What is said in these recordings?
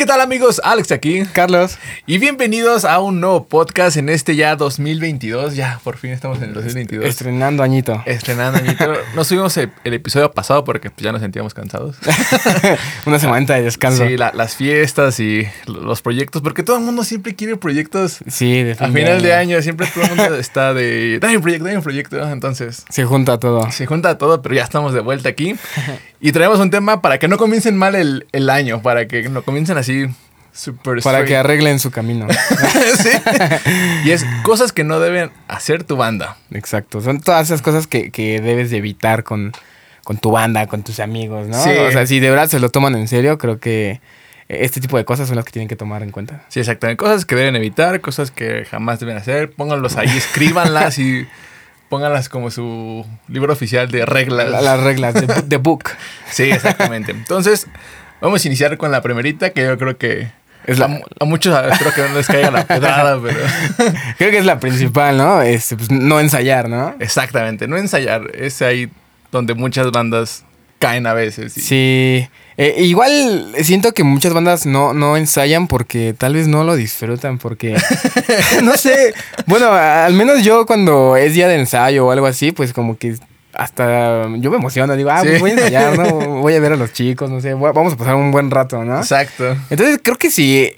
¿qué tal amigos? Alex aquí. Carlos. Y bienvenidos a un nuevo podcast en este ya 2022. Ya, por fin estamos en el 2022. Estrenando añito. Estrenando añito. No subimos el, el episodio pasado porque pues, ya nos sentíamos cansados. Una semana de descanso. Sí, la- las fiestas y los proyectos, porque todo el mundo siempre quiere proyectos. Sí, de A fin final de año siempre todo el mundo está de, dame un proyecto, dame un proyecto. Entonces, Se junta todo. se junta todo, pero ya estamos de vuelta aquí. Y traemos un tema para que no comiencen mal el, el año, para que no comiencen así super Para que arreglen su camino. Sí. Y es cosas que no deben hacer tu banda. Exacto. Son todas esas cosas que, que debes de evitar con, con tu banda, con tus amigos, ¿no? Sí. O sea, si de verdad se lo toman en serio, creo que este tipo de cosas son las que tienen que tomar en cuenta. Sí, exactamente. Cosas que deben evitar, cosas que jamás deben hacer. Pónganlos ahí, escríbanlas y pónganlas como su libro oficial de reglas. La- las reglas de book. Sí, exactamente. Entonces, vamos a iniciar con la primerita, que yo creo que Es a, la, mu- a muchos espero que no les caiga la pedrada, pero creo que es la principal, ¿no? Este, pues, no ensayar, ¿no? exactamente, no ensayar. Es ahí donde muchas bandas caen a veces. y- Sí. Eh, igual siento que muchas bandas no, no ensayan porque tal vez no lo disfrutan porque... no sé. Bueno, al menos yo cuando es día de ensayo o algo así, pues como que hasta yo me emociono. Digo, ah, Sí. pues voy a ensayar, ¿no? Voy a ver a los chicos, no sé. voy vamos a pasar un buen rato, ¿no? Exacto. Entonces creo que si...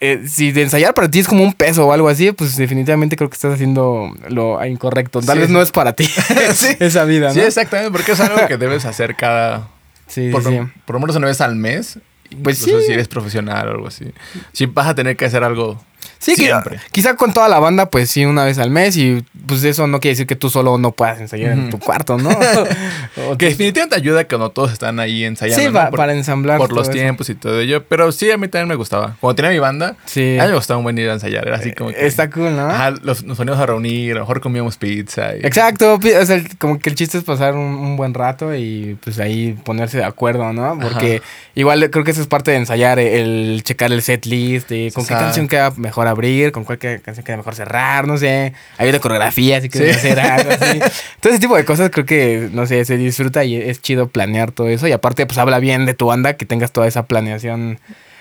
eh, si de ensayar para ti es como un peso o algo así, pues definitivamente creo que estás haciendo lo incorrecto. Tal Sí. vez no es para ti Sí. esa vida, ¿no? Sí, exactamente, porque es algo que debes hacer cada Sí, por, sí. por lo menos una vez al mes. Pues si eres profesional o algo así. Si vas a tener que hacer algo Sí, que- siempre. quizá con toda la banda, pues sí, una vez al mes. Y pues eso no quiere decir que tú solo no puedas ensayar en tu cuarto, ¿no? O Que definitivamente ayuda cuando todos están ahí ensayando. Sí, ¿no? pa- por, para ensamblar. por los eso. tiempos y todo ello. Pero sí, a mí también me gustaba. Cuando tenía mi banda, Sí. a mí me gustaba un buen ir a ensayar. Era así como que. Está cool, ¿no? Ajá, los- nos poníamos a reunir, a lo mejor comíamos pizza. y- Exacto, o sea, el- como que el chiste es pasar un, un buen rato y pues ahí ponerse de acuerdo, ¿no? Porque igual creo que eso es parte de ensayar, el checar el set list, de con qué canción queda mejor abrir, con cuál que- canción queda mejor cerrar, no sé. Hay una coreografía, si quieres Sí. hacer algo así. Todo ese tipo de cosas creo que, no sé, se disfruta y es chido planear todo eso. Y aparte, pues habla bien de tu banda que tengas toda esa planeación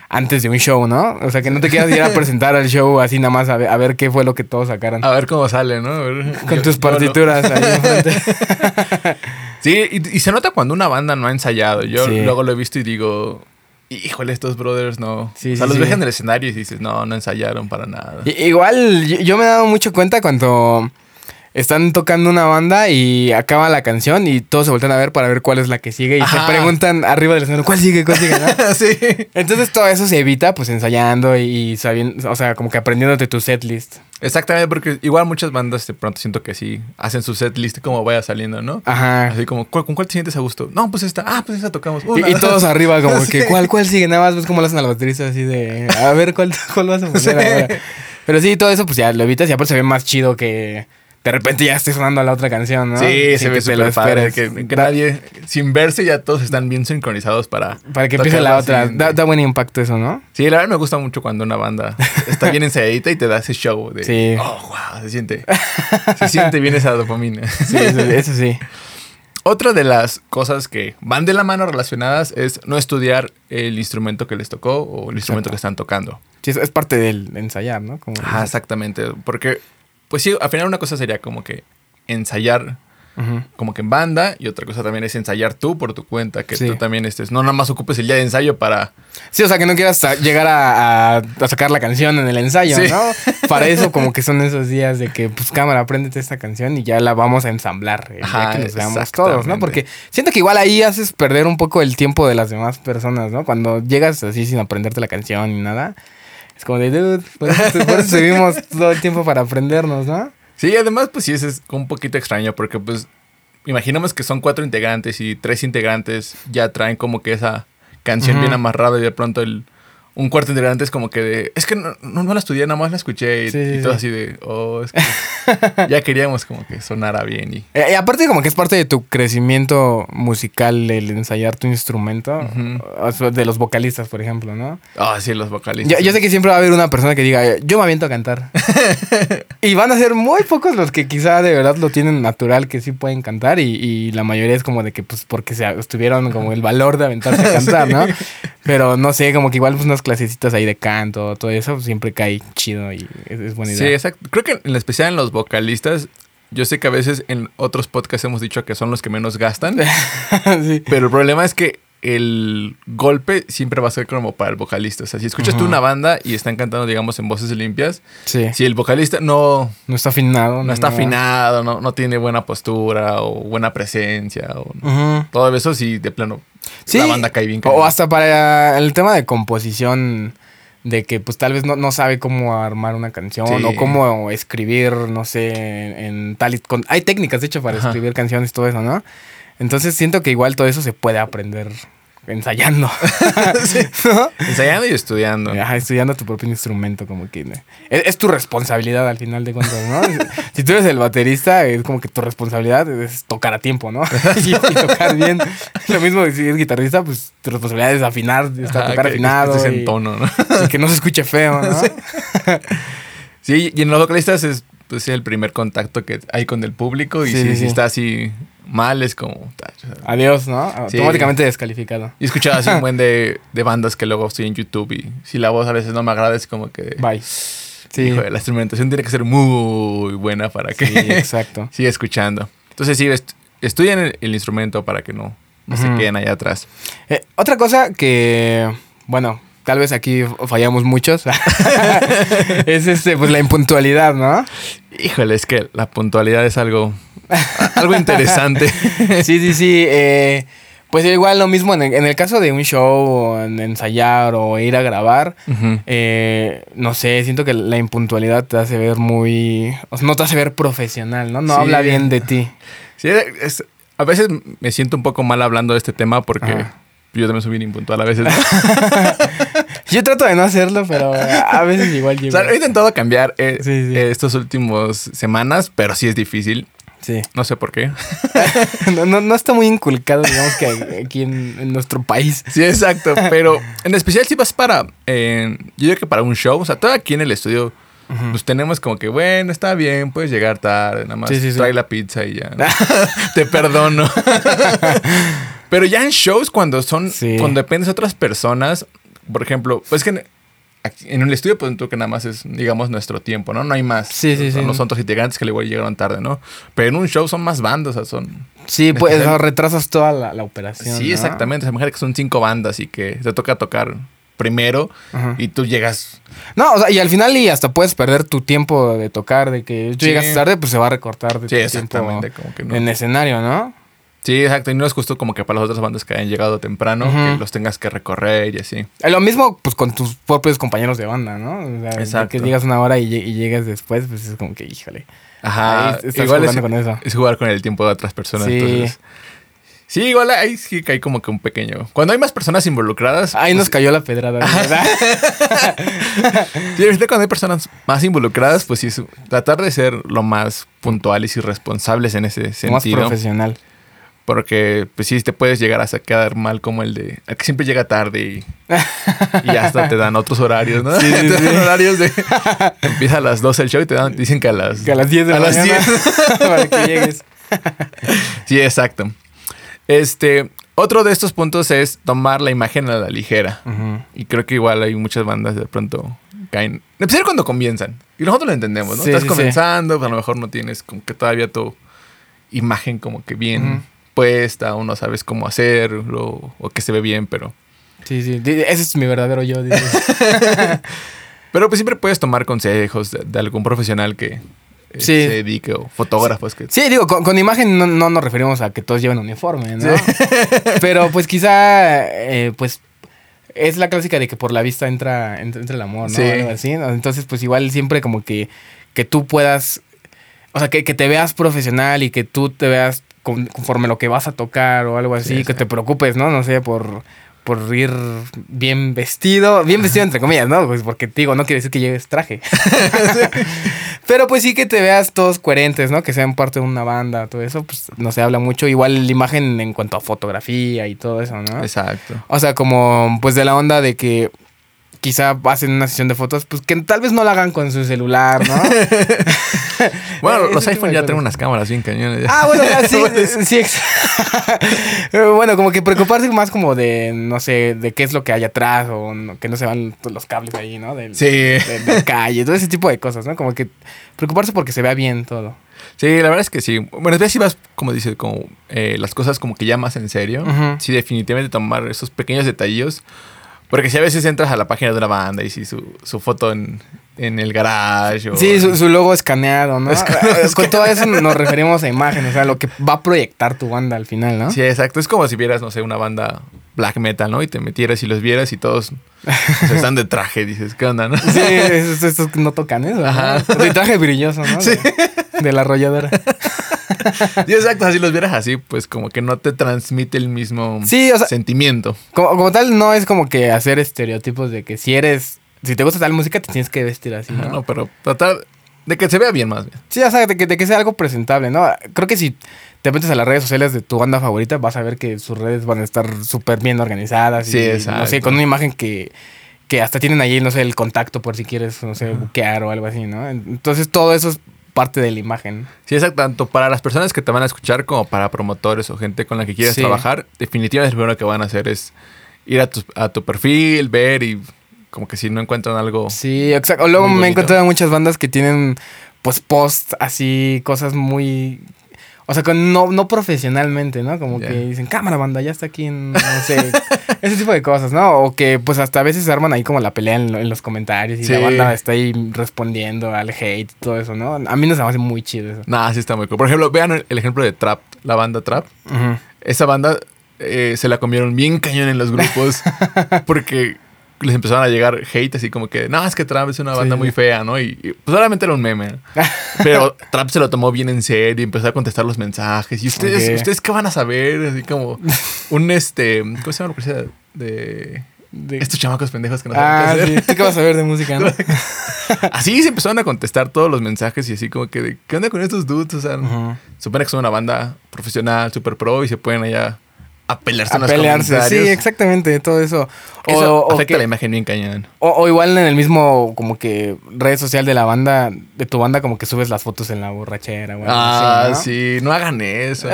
antes de un show, ¿no? O sea, que no te quieras ir a presentar al show así nada más a ver, a ver qué fue lo que todos sacaron. A ver cómo sale, ¿no? Con yo- tus partituras ahí enfrente. Sí, y, y se nota cuando una banda no ha ensayado. Yo Sí. luego lo he visto y digo, híjole, estos brothers no. Sí, o sea, sí, los sí. ves en el escenario y dices, no, no ensayaron para nada. Igual yo, yo me he dado mucho cuenta cuando están tocando una banda y acaba la canción y todos se voltean a ver para ver cuál es la que sigue y Ajá. se preguntan arriba del escenario, ¿cuál sigue? ¿Cuál sigue? no?" sí. Entonces todo eso se evita pues ensayando y sabiendo, o sea, como que aprendiéndote tu set list. Exactamente, porque igual muchas bandas de pronto siento que sí hacen su set list como vaya saliendo, ¿no? Ajá. Así como, ¿cuál- ¿con cuál te sientes a gusto? No, pues esta. Ah, pues esta tocamos. Y, Una, y dos. todos arriba como que. ¿cuál, ¿cuál sigue? Nada más ves cómo lo hacen a la baterista así de, a ver, ¿cuál, cuál vas a poner Sí. ahora? Pero sí, todo eso pues ya lo evitas y aparte se ve más chido que de repente ya esté sonando la otra canción, ¿no? Sí, Sin se ve súper padre. Que, nadie, sin verse, ya todos están bien sincronizados para. Para que empiece la otra. Da, da buen impacto eso, ¿no? Sí, la verdad me gusta mucho cuando una banda está bien ensayadita y te da ese show de. Sí. Oh, wow, se siente. Se siente bien esa dopamina. Sí, eso, eso sí. Otra de las cosas que van de la mano relacionadas es no estudiar el instrumento que les tocó o el instrumento Exacto. que están tocando. Sí, es, parte del ensayar, ¿no? Como Ajá, exactamente. Porque, pues sí, al final una cosa sería como que ensayar como que en banda y otra cosa también es ensayar tú por tu cuenta, que Sí. tú también estés, no nada más ocupes el día de ensayo para... Sí, o sea, que no quieras llegar a, a- a sacar la canción en el ensayo, Sí. ¿no? Para eso como que son esos días de que, pues, cámara, apréndete esta canción y ya la vamos a ensamblar el día que nos veamos todos, ¿no? Porque siento que igual ahí haces perder un poco el tiempo de las demás personas, ¿no? Cuando llegas así sin aprenderte la canción ni nada. Es como de, dude, por eso, por eso subimos todo el tiempo para aprendernos, ¿no? Sí, además pues sí, es un poquito extraño porque pues imaginemos que son cuatro integrantes y tres integrantes ya traen como que esa canción bien amarrada y de pronto el... Un cuarto integrante es como que de... Es que no, no, no la estudié, nada más la escuché y, Sí, sí, y todo sí. así de... Oh, es que ya queríamos como que sonara bien y... Eh, y aparte como que es parte de tu crecimiento musical el ensayar tu instrumento, de los vocalistas, por ejemplo, ¿no? Ah, sí, los vocalistas. Yo, yo sé que siempre va a haber una persona que diga, "Eh, yo me aviento a cantar. y van a ser muy pocos los que quizá de verdad lo tienen natural, que sí pueden cantar, y, y la mayoría es como de que, pues, porque se tuvieron como el valor de aventarse a cantar, ¿no? Pero no sé, como que igual pues, unas clasecitas ahí de canto, todo eso, siempre cae chido y es, es buena Sí, idea. exacto. Creo que en especial en los vocalistas, yo sé que a veces en otros podcasts hemos dicho que son los que menos gastan, Sí. pero el problema es que el golpe siempre va a ser como para el vocalista. O sea, si escuchas tú Ujú. una banda y están cantando, digamos, en voces limpias, Sí. si el vocalista no, No está afinado. no está afinado, no, no tiene buena postura o buena presencia, o todo eso, sí, de plano, Sí. la banda cae bien. O hasta para el tema de composición, de que pues tal vez no, no sabe cómo armar una canción Sí. o cómo escribir, no sé, en, en tal y con... Hay técnicas, de hecho, para Ajá. escribir canciones, todo eso, ¿no? Entonces siento que igual todo eso se puede aprender ensayando. ¿No? Ensayando y estudiando. Ajá, estudiando tu propio instrumento, como que... ¿no? Es, es tu responsabilidad al final de cuentas, ¿no? si tú eres el baterista, es como que tu responsabilidad es tocar a tiempo, ¿no? y, y tocar bien. Lo mismo si eres guitarrista, pues tu responsabilidad es afinar, estar, Ajá, tocar que- que afinado. estés y, en tono, ¿no? y que no se escuche feo, ¿no? Sí, y en los vocalistas es pues, el primer contacto que hay con el público y Sí, si, sí, si sí. está así mal es como... Adiós, ¿no? Sí. Automáticamente descalificado. Y he escuchado así un buen de, de bandas que luego estoy en YouTube y si la voz a veces no me agrada es como que... Bye. Sí, la instrumentación tiene que ser muy buena para que sí, exacto. siga escuchando. Entonces sí, est- estudian el, el instrumento para que no, no se queden allá atrás. Eh, otra cosa que, bueno, tal vez aquí fallamos muchos, es este, pues la impuntualidad, ¿no? Híjole, es que la puntualidad es algo, algo interesante. Sí, sí, sí. eh, pues igual lo mismo en el, en el caso de un show, o en ensayar o ir a grabar. Eh, no sé, siento que la impuntualidad te hace ver muy... o sea, no te hace ver profesional, ¿no? No Sí. habla bien de ti. Sí, es- a veces me siento un poco mal hablando de este tema porque Ajá. yo también soy bien impuntual a veces. Yo trato de no hacerlo, pero a veces igual o llego. sea, he intentado cambiar eh, Sí, sí. eh, estos últimos semanas, pero sí es difícil. Sí. No sé por qué. No, no, no está muy inculcado, digamos que aquí en, en nuestro país. Sí, exacto. Pero en especial si vas para, eh, yo digo que para un show, o sea, todo aquí en el estudio, pues tenemos como que, bueno, está bien, puedes llegar tarde, nada más Sí, sí, sí. trae la pizza y ya. ¿no? Te perdono. Pero ya en shows, cuando son, cuando dependes de otras personas, por ejemplo, pues que en, el estudio, pues tú que nada más es, digamos, nuestro tiempo, ¿no? No hay más. Sí, sí, sí. No son otros integrantes que igual llegaron tarde, ¿no? Pero en un show son más bandas, o sea, son... Sí, pues Especial- retrasas toda la, la operación. Sí, ¿no? exactamente. O sea, imagínate que son cinco bandas y que te toca tocar primero Ajá. y tú llegas. No, o sea, y al final y hasta puedes perder tu tiempo de tocar, de que tú Sí. llegas tarde, pues se va a recortar de Sí, tu exactamente. tiempo Como que no. en escenario, ¿no? Sí, exacto. Y no es justo como que para las otras bandas que hayan llegado temprano, que los tengas que recorrer y así. Lo mismo, pues, con tus propios compañeros de banda, ¿no? O sea, Exacto. que llegas una hora y, lle- y llegas después, pues es como que, híjole. Ajá. Estás igual es, con eso. es jugar con el tiempo de otras personas. Sí. entonces- sí, igual ahí sí que hay como que un pequeño. Cuando hay más personas involucradas. Ahí pues, nos cayó la pedrada, ¿verdad? Sí, ahorita cuando hay personas más involucradas, pues sí, tratar de ser lo más puntuales y responsables en ese Más sentido. profesional. Porque, pues sí, te puedes llegar a quedar mal como el de... El que siempre llega tarde y, y hasta te dan otros horarios, ¿no? Sí, sí, te dan sí. horarios de... Empieza a las 12 el show y te dan, dicen que a las... Que a las 10 de a la las mañana 10. para que llegues. Sí, exacto. Este... Otro de estos puntos es tomar la imagen a la ligera. Y creo que igual hay muchas bandas de pronto caen... En especial cuando comienzan. Y nosotros lo entendemos, ¿no? Estás comenzando, pues a lo mejor no tienes como que todavía tu imagen como que bien. Puesta o no sabes cómo hacerlo o que se ve bien, pero... Sí, sí. Ese es mi verdadero yo. Pero pues siempre puedes tomar consejos de, de algún profesional que eh, Sí. se dedique o fotógrafos que... Sí, digo, con, con imagen no, no nos referimos a que todos lleven uniforme, ¿no? Sí. Pero pues quizá, eh, pues es la clásica de que por la vista entra, entra, entra el amor, ¿no? Sí. Algo así. Entonces, pues igual siempre como que, que tú puedas, o sea, que, que te veas profesional y que tú te veas con- conforme lo que vas a tocar o algo así, Sí, que sí. te preocupes, ¿no? No sé, por, por ir bien vestido, bien vestido entre comillas, ¿no? Pues porque te digo, no quiere decir que lleves traje. Pero pues sí que te veas todos coherentes, ¿no? Que sean parte de una banda, todo eso, pues no se habla mucho. Igual la imagen en cuanto a fotografía y todo eso, ¿no? Exacto. O sea, como pues de la onda de que quizá hacen una sesión de fotos, pues que tal vez no la hagan con su celular, ¿no? Bueno, los iPhone ya tienen unas cámaras bien cañones. Ah, bueno, ya, sí, sí. ex- bueno, como que preocuparse más como de, no sé, de qué es lo que hay atrás o no- que no se van los cables ahí, ¿no? Del, Sí. de, de calle, todo ese tipo de cosas, ¿no? Como que preocuparse porque se vea bien todo. Sí, la verdad es que sí. Bueno, si vas, como dices, como eh, las cosas como que ya más en serio. Ujú. Sí, definitivamente tomar esos pequeños detalles. Porque si a veces entras a la página de una banda y si su, su foto en, en el garage o... Sí, su, su logo escaneado, ¿no? Eh, Con todo eso nos referimos a imagen, o sea, lo que va a proyectar tu banda al final, ¿no? Sí, exacto. Es como si vieras, no sé, una banda black metal, ¿no? Y te metieras y los vieras y todos o sea, están de traje. Dices, ¿qué onda, no? Sí, estos, estos no tocan eso. ¿no? Ajá. De traje brilloso, ¿no? Sí. De, de la arrolladora. Sí, exacto. Si los vieras así, pues como que no te transmite el mismo Sí, o sea- sentimiento. Como, como tal, no es como que hacer estereotipos de que si eres. Si te gusta tal música, te tienes que vestir así, ¿no? No, pero tratar de que se vea bien más bien. Sí, o sea, de que, de que sea algo presentable, ¿no? Creo que si te metes a las redes sociales de tu banda favorita, vas a ver que sus redes van a estar súper bien organizadas. Sí, y, No exacto. sé, con una imagen que, que hasta tienen ahí, no sé, el contacto por si quieres, no sé, buquear o algo así, ¿no? Entonces todo eso es parte de la imagen. Sí, exacto. Tanto para las personas que te van a escuchar como para promotores o gente con la que quieres Sí. trabajar, definitivamente lo primero que van a hacer es ir a tu, a tu perfil, ver y como que si no encuentran algo... Sí, exacto. Luego me he encontrado muchas bandas que tienen, pues, posts así, cosas muy. O sea, con, no, no profesionalmente, ¿no? Como que dicen, cámara, banda, ya está aquí en. No sé. ese tipo de cosas, ¿no? O que, pues, hasta a veces se arman ahí como la pelea en, lo- en los comentarios y Sí. la banda está ahí respondiendo al hate y todo eso, ¿no? A mí no se me hace muy chido eso. Nada, sí está muy cool. Por ejemplo, vean el, el ejemplo de Trap, la banda Trap. Esa banda eh, se la comieron bien cañón en los grupos porque les empezaron a llegar hate así como que, no, es que Trap es una banda Sí. muy fea, ¿no? Y, y, pues solamente era un meme. Pero Trap se lo tomó bien en serio y empezó a contestar los mensajes. ¿Y ustedes, ustedes qué van a saber? Así como un este, ¿cómo se llama la policía de De- estos chamacos pendejos que no Ah, saben qué sí. hacer? ¿Tú qué vas a ver de música, no? Así se empezaron a contestar todos los mensajes y así como que, de, ¿qué onda con estos dudes? O sea, Ujú. supone que son una banda profesional, super pro y se pueden allá a pelearse A en los pelearse. Sí, exactamente, todo eso. Eso o afecta que- la imagen bien cañón. O, o igual en el mismo, como que, red social de la banda, de tu banda, como que subes las fotos en la borrachera. Ah, ¿no? sí, no hagan eso.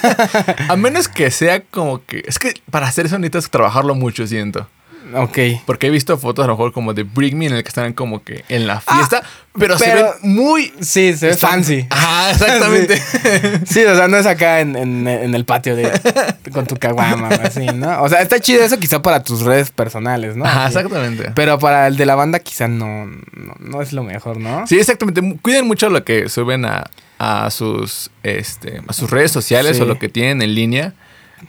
a menos que sea como que... Es que para hacer eso necesitas trabajarlo mucho, siento. Ok. Porque he visto fotos a lo mejor como de Bring Me en el que están como que en la fiesta, pero, se Ah, ven muy... Sí, se ve fancy. Ajá, exactamente. Sí, o sea, no es acá en, en- en el patio de con tu caguama o así, ¿no? O sea, está chido eso quizá para tus redes personales, ¿no? Ajá, exactamente. Pero para el de la banda quizá no, no, no es lo mejor, ¿no? Sí, exactamente. Cuiden mucho lo que suben a, a sus este a sus redes sociales Sí. o lo que tienen en línea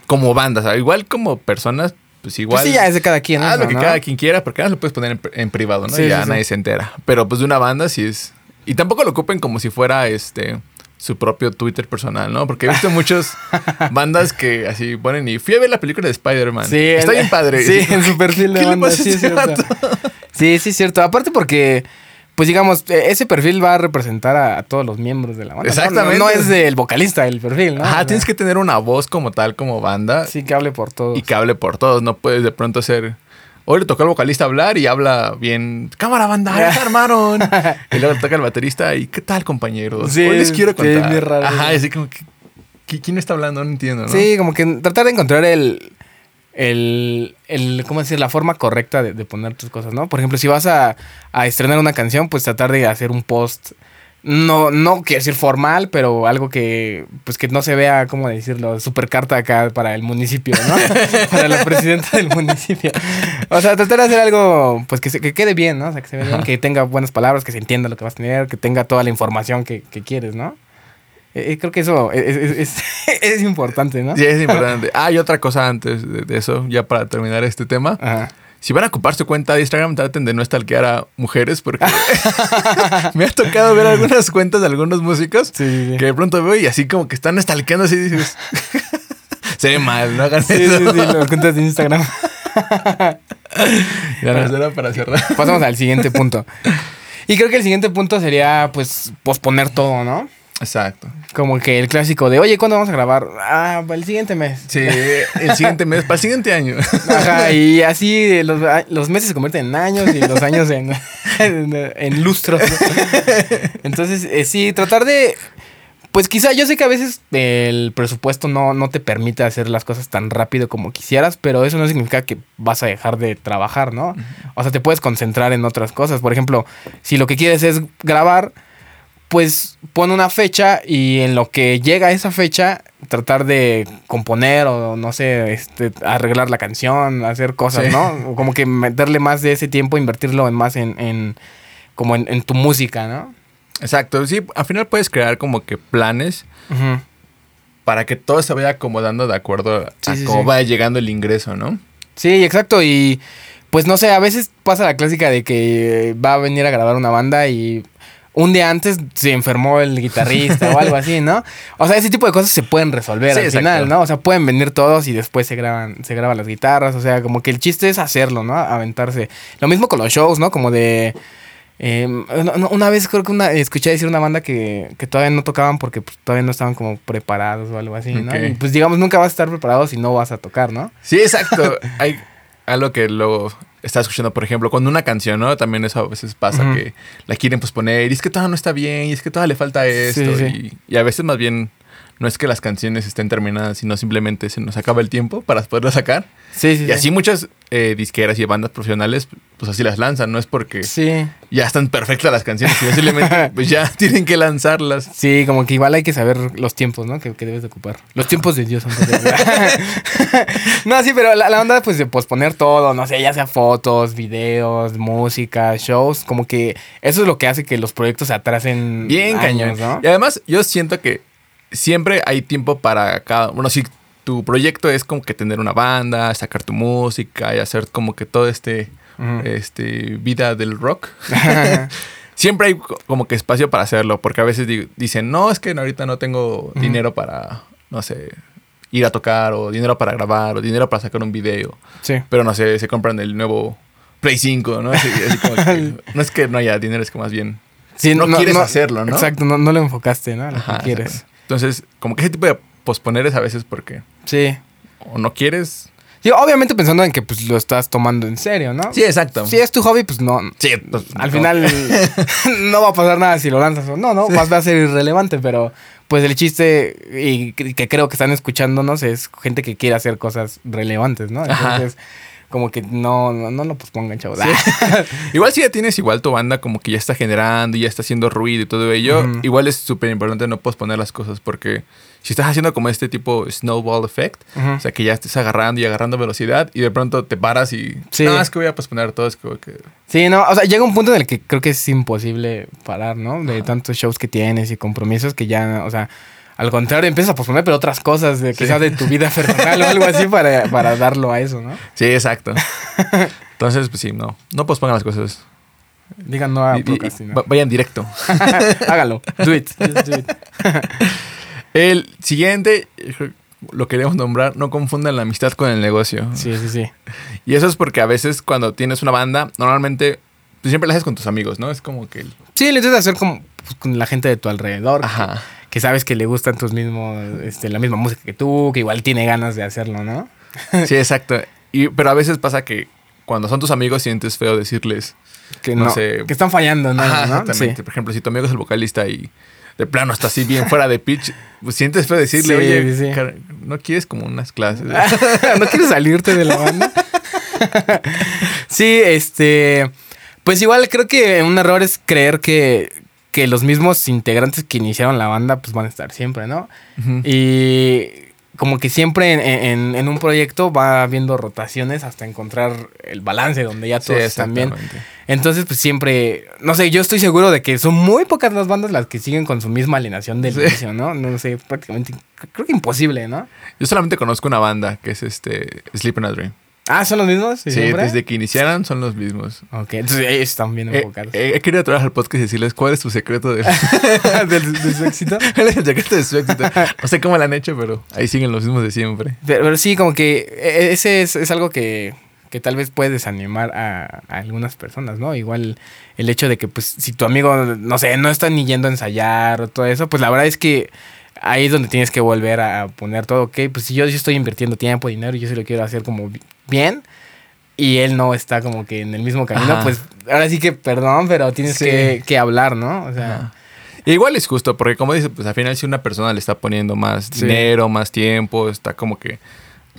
como bandas. Igual como personas, pues igual. Pues sí, ya es de cada quien, Ah, eso, lo que ¿no? cada quien quiera, porque ahora lo puedes poner en, en privado, ¿no? Sí, Y ya sí, sí. nadie se entera. Pero pues de una banda sí es. Y tampoco lo ocupen como si fuera este su propio Twitter personal, ¿no? Porque he visto muchas bandas que así ponen y fui a ver la película de Spider-Man. Sí, Está en- bien padre. Sí, en su perfil de ¿Qué le banda, sí, es cierto. Sí, sí, es cierto. Aparte porque, pues digamos, eh, ese perfil va a representar a, a todos los miembros de la banda. Exactamente. No, no es del vocalista el perfil, ¿no? O Ajá, sea, tienes que tener una voz como tal, como banda. Sí, que hable por todos. y que hable por todos. No puedes de pronto ser. Hoy le tocó al vocalista hablar y habla bien. Cámara, banda, ya se armaron. y luego le toca al baterista y ¿qué tal, compañeros? Sí, Hoy les quiero sí, contar. es bien raro. Ajá, así como que. ¿qui- ¿Quién está hablando? No entiendo, ¿no? Sí, como que tratar de encontrar el, el, el ¿cómo decir? La forma correcta de, de poner tus cosas, ¿no? Por ejemplo, si vas a, a estrenar una canción, pues tratar de hacer un post, no, no quiero decir formal, pero algo que, pues que no se vea, ¿cómo decirlo? Super carta acá para el municipio, ¿no? para la presidenta del municipio. O sea, tratar de hacer algo, pues que, se- que quede bien, ¿no? O sea, que se vea bien, que tenga buenas palabras, que se entienda lo que vas a tener, que tenga toda la información que, que quieres, ¿no? Eh, eh, creo que eso es, es- es- es importante, ¿no? Sí, es importante. Ah, y otra cosa antes de, eso, ya para terminar este tema. Ajá. Si van a ocupar su cuenta de Instagram, traten de no stalkear a mujeres porque me ha tocado ver algunas cuentas de algunos músicos Sí, sí, sí. que de pronto veo y así como que están stalkeando así dices... Se ve mal, no hagan Sí, eso. sí, sí, las cuentas de Instagram. Ya nos era para cerrar. Pasamos al siguiente punto. Y creo que el siguiente punto sería, pues, posponer todo, ¿no? Exacto. Como que el clásico de, oye, ¿cuándo vamos a grabar? Ah, para el siguiente mes. Sí, el siguiente mes, para el siguiente año. Ajá, y así los, los meses se convierten en años y los años en, en, en lustros. Entonces, eh, sí, tratar de pues quizá yo sé que a veces el presupuesto no, no te permite hacer las cosas tan rápido como quisieras, pero eso no significa que vas a dejar de trabajar, ¿no? O sea, te puedes concentrar en otras cosas. Por ejemplo, si lo que quieres es grabar, pues pon una fecha y en lo que llega a esa fecha, tratar de componer o no sé, este, arreglar la canción, hacer cosas, ¿no? O como que meterle más de ese tiempo, invertirlo en más en, en como en, en tu música, ¿no? Exacto, sí, al final puedes crear como que planes para que todo se vaya acomodando de acuerdo a cómo vaya llegando el ingreso, ¿no? Sí, exacto, y pues no sé, a veces pasa la clásica de que va a venir a grabar una banda y un día antes se enfermó el guitarrista o algo así, ¿no? O sea, ese tipo de cosas se pueden resolver al final, ¿no? O sea, pueden venir todos y después se graban, se graban las guitarras. O sea, como que el chiste es hacerlo, ¿no? Aventarse. Lo mismo con los shows, ¿no? Como de. Eh, una vez creo que una, escuché decir una banda que, que todavía no tocaban porque pues, todavía no estaban como preparados o algo así, ¿no? Y, pues digamos, nunca vas a estar preparado si no vas a tocar, ¿no? Sí, exacto. Hay algo que luego estás escuchando, por ejemplo, con una canción, ¿no? También eso a veces pasa que la quieren posponer y es que todavía no está bien y es que todavía le falta esto Y, y a veces más bien no es que las canciones estén terminadas, sino simplemente se nos acaba el tiempo para poderlas sacar. Sí, sí. Y así muchas eh, disqueras y bandas profesionales, pues así las lanzan. No es porque sí. ya están perfectas las canciones, sino simplemente pues ya tienen que lanzarlas. Sí, como que igual hay que saber los tiempos, ¿no? Que, debes de ocupar. Los tiempos de Dios. no, sí, pero la, onda pues de posponer todo, no sé, ya sea fotos, videos, música, shows, como que eso es lo que hace que los proyectos se atrasen. Bien cañón, ¿no? Y además yo siento que siempre hay tiempo para cada. Bueno, si tu proyecto es como que tener una banda, sacar tu música y hacer como que todo este. Este. Vida del rock. siempre hay como que espacio para hacerlo. Porque a veces dicen, no, es que ahorita no tengo dinero para. No sé. Ir a tocar, o dinero para grabar, o dinero para sacar un video. Sí. Pero no sé, se compran el nuevo Play 5, ¿no? no es que no haya dinero, es que más bien Sí, no, quieres hacerlo, ¿no? Exacto, no, no lo enfocaste, ¿no? Lo que quieres. Entonces, como que ese tipo de posponer es a veces porque. Sí. O no quieres. Sí, obviamente pensando en que pues lo estás tomando en serio, ¿no? Sí, exacto. Si es tu hobby, pues no. Sí, pues, al final no va a pasar nada si lo lanzas o no, ¿no? Más va a ser irrelevante, pero pues el chiste y que creo que están escuchándonos es gente que quiere hacer cosas relevantes, ¿no? Entonces, como que no, no, no lo pospongan, chavos. igual si ya tienes igual tu banda como que ya está generando y ya está haciendo ruido y todo ello, igual es súper importante no posponer las cosas porque si estás haciendo como este tipo snowball effect, o sea que ya estés agarrando y agarrando velocidad y de pronto te paras y sí. no, es que voy a posponer todo, es que... Sí, no, o sea, llega un punto en el que creo que es imposible parar, ¿no? De tantos shows que tienes y compromisos que ya, o sea al contrario, empiezas a posponer, pero otras cosas, de, quizás de tu vida personal o algo así para, para darlo a eso, ¿no? Sí, exacto. Entonces, pues sí, no. No pospongan las cosas. Digan no a procrastinar. Vayan directo. Hágalo. Do it. do it. el siguiente, lo queremos nombrar, no confundan la amistad con el negocio. Sí, sí, sí. Y eso es porque a veces cuando tienes una banda, normalmente pues siempre la haces con tus amigos, ¿no? Es como que... Sí, le intentas hacer como pues, con la gente de tu alrededor. Ajá que sabes que le gustan tus mismos, este, la misma música que tú, que igual tiene ganas de hacerlo, ¿no? Sí, exacto. Y, pero a veces pasa que cuando son tus amigos sientes feo decirles que no, sé, que están fallando, ¿no? exactamente. Por ejemplo, si tu amigo es el vocalista y de plano está así bien fuera de pitch, pues sientes feo decirle, oye, no quieres como unas clases. no quieres salirte de la banda. sí, este, pues igual creo que un error es creer que que los mismos integrantes que iniciaron la banda pues van a estar siempre, ¿no? Y como que siempre en, un proyecto va habiendo rotaciones hasta encontrar el balance donde ya todos están bien. Entonces, pues siempre, no sé, yo estoy seguro de que son muy pocas las bandas las que siguen con su misma alineación del inicio, ¿no? No sé, prácticamente, creo que imposible, ¿no? Yo solamente conozco una banda que es este Sleep in a Dream. Ah, ¿son los mismos? Sí, desde que iniciaron son los mismos. Ok, entonces ellos están bien enfocados. he querido trabajar al podcast y decirles cuál es tu secreto de, su éxito. ¿Cuál es el secreto de su éxito? No sé cómo lo han hecho, pero ahí siguen los mismos de siempre. Pero, sí, como que e, ese es, algo que, que tal vez puede desanimar a, a algunas personas, ¿no? Igual el hecho de que, pues, si tu amigo, no sé, no está ni yendo a ensayar o todo eso, pues la verdad es que ahí es donde tienes que volver a poner todo, ok, pues si yo, yo estoy invirtiendo tiempo, dinero, y yo sí lo quiero hacer como bi- bien, y él no está como que en el mismo camino, Ajá. pues ahora sí que perdón, pero tienes Sí. que, que hablar, ¿no? O sea, Ajá. Igual es justo, porque como dices, pues al final si una persona le está poniendo más Sí. dinero, más tiempo, está como que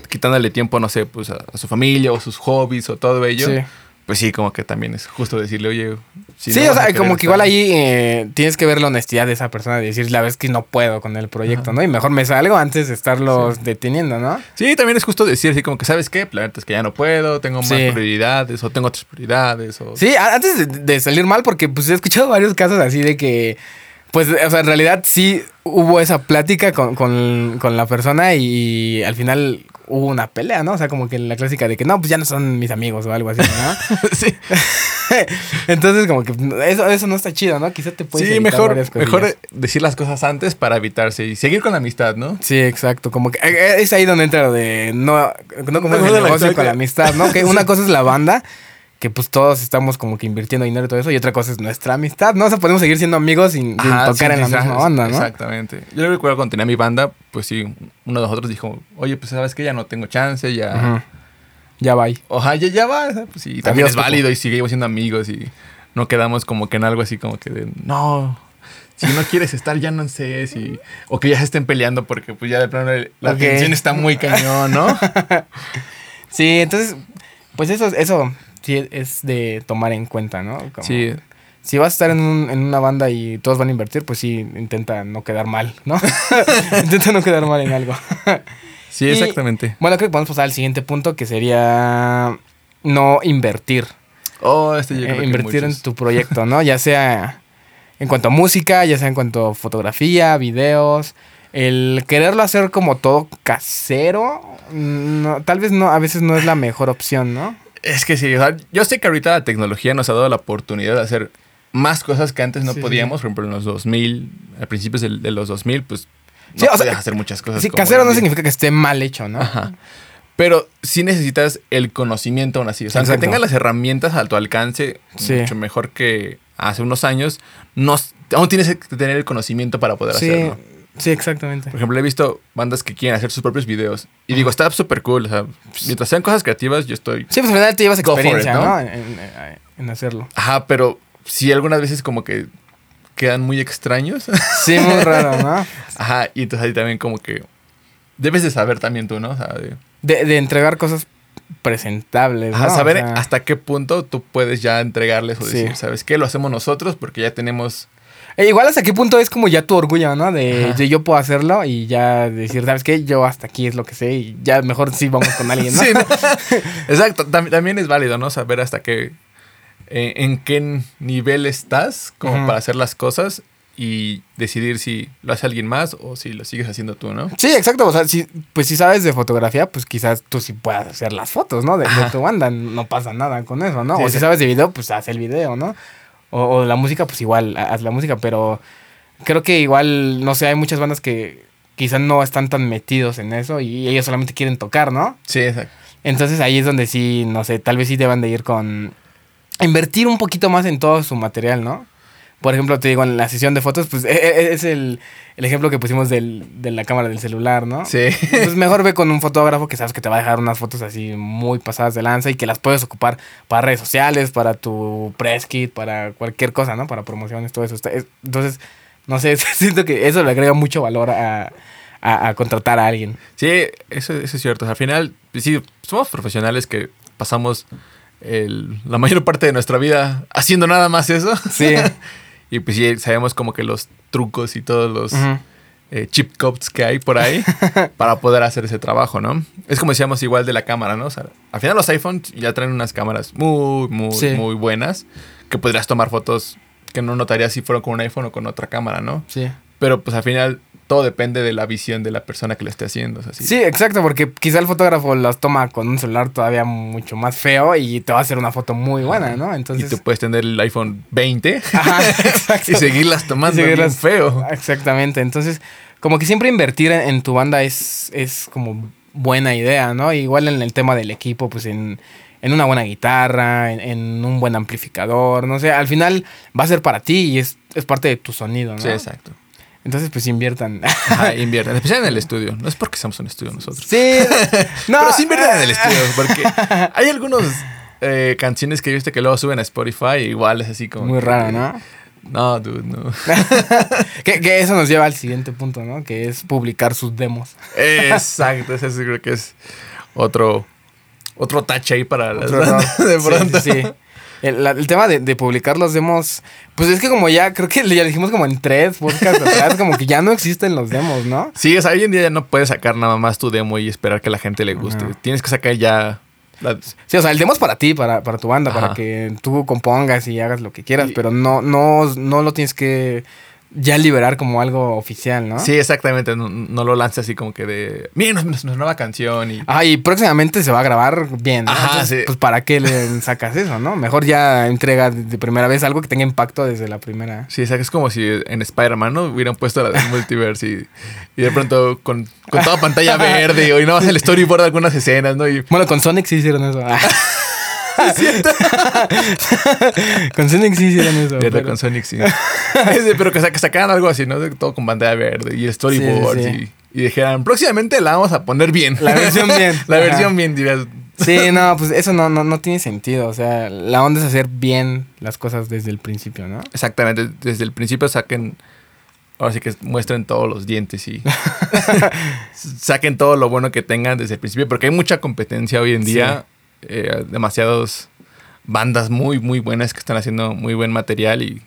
quitándole tiempo, no sé, pues a, a su familia o sus hobbies o todo ello, Sí. Pues sí, como que también es justo decirle, oye, si sí, no o sea, como que igual estar- ahí eh, tienes que ver la honestidad de esa persona, de decir, la vez que no puedo con el proyecto, Ajá. ¿no? Y mejor me salgo antes de estarlos deteniendo, ¿no? Sí, también es justo decir así como que, ¿sabes qué? La neta es que ya no puedo, tengo más prioridades o tengo otras prioridades o... Sí, antes de, de salir mal, porque pues he escuchado varios casos así de que, pues, o sea, en realidad sí hubo esa plática con, con- con la persona y, al final hubo una pelea, ¿no? O sea, como que la clásica de que no, pues ya no son mis amigos o algo así, ¿no? sí, Entonces, como que eso, eso no está chido, ¿no? Quizá te puedes sí mejor, mejor decir las cosas antes para evitarse y seguir con la amistad, ¿no? Sí, exacto. Como que eh, es ahí donde entra lo de no, no como No, el negocio con la amistad, ¿no? Que una cosa es la banda, que pues todos estamos como que invirtiendo dinero y todo eso, y otra cosa es nuestra amistad, ¿no? O sea, podemos seguir siendo amigos sin, sin Ajá, tocar sí, en la misma banda, ¿no? Exactamente. Yo recuerdo cuando tenía mi banda, pues sí, uno de nosotros dijo, oye, pues sabes que ya no tengo chance, ya... Ya va. Ojalá ya, ya va. Pues sí, también Adiós, es válido y seguimos siendo amigos y no quedamos como que en algo así como que de, no, si no quieres estar ya no sé si... O que ya se estén peleando porque pues ya de plano la Ok. tensión está muy cañón, ¿no? Sí, entonces, pues eso, eso sí es de tomar en cuenta, ¿no? Como- sí. Si vas a estar en, un- en una banda y todos van a invertir, pues sí, intenta no quedar mal, ¿no? intenta no quedar mal en algo. Sí, Y- exactamente. Bueno, creo que podemos pasar al siguiente punto, que sería no invertir. Oh, este yo Eh, que invertir en tu proyecto, ¿no? Ya sea en cuanto a música, ya sea en cuanto a fotografía, videos. El quererlo hacer como todo casero, no, tal vez no, a veces no es la mejor opción, ¿no? Es que sí, o sea, yo sé que ahorita la tecnología nos ha dado la oportunidad de hacer más cosas que antes no Sí, sí, podíamos. Por ejemplo, en los 2000, a principios del- de, los 2000, pues no Sí, o sea, podías hacer muchas cosas. Sí, casero no significa que esté mal hecho, ¿no? Ajá. Pero sí necesitas el conocimiento aún así. O sea, aunque tengas las herramientas a tu alcance, mucho mejor que hace unos años, no, aún tienes que tener el conocimiento para poder Sí, hacerlo. Sí, exactamente. Por ejemplo, he visto bandas que quieren hacer sus propios videos. Y digo, está súper cool. O sea, mientras sean cosas creativas, yo estoy... Sí, pues al final te llevas it, experiencia, ¿no? ¿no? En, en- en hacerlo. Ajá, pero sí algunas veces como que quedan muy extraños. Sí, muy raro, ¿no? Ajá, y entonces ahí también como que debes de saber también tú, ¿no? O sea, de, De, de entregar cosas presentables, ajá, ¿no? O saber sea, hasta qué punto tú puedes ya entregarles o Sí. decir, ¿sabes qué? Lo hacemos nosotros porque ya tenemos... E igual hasta qué punto es como ya tu orgullo, ¿no? De, yo puedo hacerlo y ya decir, ¿sabes qué? Yo hasta aquí es lo que sé y ya mejor sí vamos con alguien, ¿no? Sí, ¿no? Exacto, tam- también es válido, ¿no? Saber hasta qué... eh, en qué nivel estás como para hacer las cosas y decidir si lo hace alguien más o si lo sigues haciendo tú, ¿no? Sí, exacto. O sea, si, pues si sabes de fotografía, pues quizás tú sí puedas hacer las fotos, ¿no? De, de tu banda. No pasa nada con eso, ¿no? Sí, o sí. si sabes de video, pues haz el video, ¿no? O, o la música, pues igual, ha- haz la música. Pero creo que igual, no sé, hay muchas bandas que quizás no están tan metidos en eso y ellos solamente quieren tocar, ¿no? Sí, exacto. Entonces ahí es donde sí, no sé, tal vez sí deban de ir con... Invertir un poquito más en todo su material, ¿no? Por ejemplo, te digo, en la sesión de fotos, pues e- e- es el, el ejemplo que pusimos del, de la cámara del celular, ¿no? Sí. Pues mejor ve con un fotógrafo que sabes que te va a dejar unas fotos así muy pasadas de lanza y que las puedes ocupar para redes sociales, para tu press kit, para cualquier cosa, ¿no? Para promociones, todo eso. Entonces, no sé, siento que eso le agrega mucho valor a, a- a contratar a alguien. Sí, eso, eso es cierto. O sea, al final, sí, somos profesionales que pasamos el- la mayor parte de nuestra vida haciendo nada más eso. Sí. y pues sí, sabemos como que los trucos y todos los eh, chip codes que hay por ahí para poder hacer ese trabajo, ¿no? Es como decíamos igual de la cámara, ¿no? O sea, al final los iPhones ya traen unas cámaras muy, muy, Sí. muy buenas que podrías tomar fotos que no notarías si fueron con un iPhone o con otra cámara, ¿no? Sí. Pero pues al final todo depende de la visión de la persona que lo esté haciendo. o sea, sí. Sí, exacto, porque quizá el fotógrafo las toma con un celular todavía mucho más feo y te va a hacer una foto muy buena, ¿no? Y Entonces. tú puedes tener el iPhone 20 Ajá, exacto. y seguirlas tomando Y seguirlas- feo. Exactamente. Entonces, como que siempre invertir en, en tu banda es, es como buena idea, ¿no? Igual en el tema del equipo, pues en, en una buena guitarra, en, en un buen amplificador, no sé, al final va a ser para ti y es, es parte de tu sonido, ¿no? Sí, exacto. Entonces, pues inviertan. Ajá, inviertan. Especialmente en el estudio. No es porque seamos un estudio nosotros. Sí, no. Pero sí inviertan en el estudio. Porque hay algunos eh, canciones que viste que luego suben a Spotify. Igual es así como. Muy que- raro, ¿no? No, dude, no. que, que eso nos lleva al siguiente punto, ¿no? Que es publicar sus demos. Exacto. Ese creo que es otro. Otro tache ahí para las bandas de Sí, pronto. sí, sí. El, la- el tema de, de publicar los demos, pues es que como ya, creo que ya dijimos como en tres podcasts atrás, como que ya no existen los demos, ¿no? Sí, o sea, hoy en día ya no puedes sacar nada más tu demo y esperar que a la gente le guste. Ajá. Tienes que sacar ya. Sí, o sea, el demo es para ti, para, para tu banda, para que tú compongas y hagas lo que quieras, Y- pero no, no, no lo tienes que ya liberar como algo oficial, ¿no? Sí, exactamente. No, no lo lances así como que de. Miren, es nuestra nueva canción. Y... Ah, y próximamente se va a grabar bien. ¿no? Ajá, Entonces, sí. Pues para qué le sacas eso, ¿no? Mejor ya entrega de primera vez algo que tenga impacto desde la primera. Sí, o sea, que es como si en Spider-Man ¿no? hubieran puesto la del multiverse y, y de pronto con, con toda pantalla verde y no más el storyboard de algunas escenas, ¿no? Y Bueno, con Sonic sí hicieron eso. con Sonic sí hicieron eso. Pero- con Sonic sí. Pero que, sa- que sacaran algo así, ¿no? Todo con pantalla verde y el storyboard Sí, sí, sí. Y, y dijeran, próximamente la vamos a poner bien. La versión bien. la Ajá. versión bien, dirías. Sí, no, pues eso no, no, no tiene sentido. O sea, la onda es hacer bien las cosas desde el principio, ¿no? Exactamente, desde el principio saquen, ahora sí que muestren todos los dientes y saquen todo lo bueno que tengan desde el principio, porque hay mucha competencia hoy en día, eh, demasiadas bandas muy, muy buenas que están haciendo muy buen material y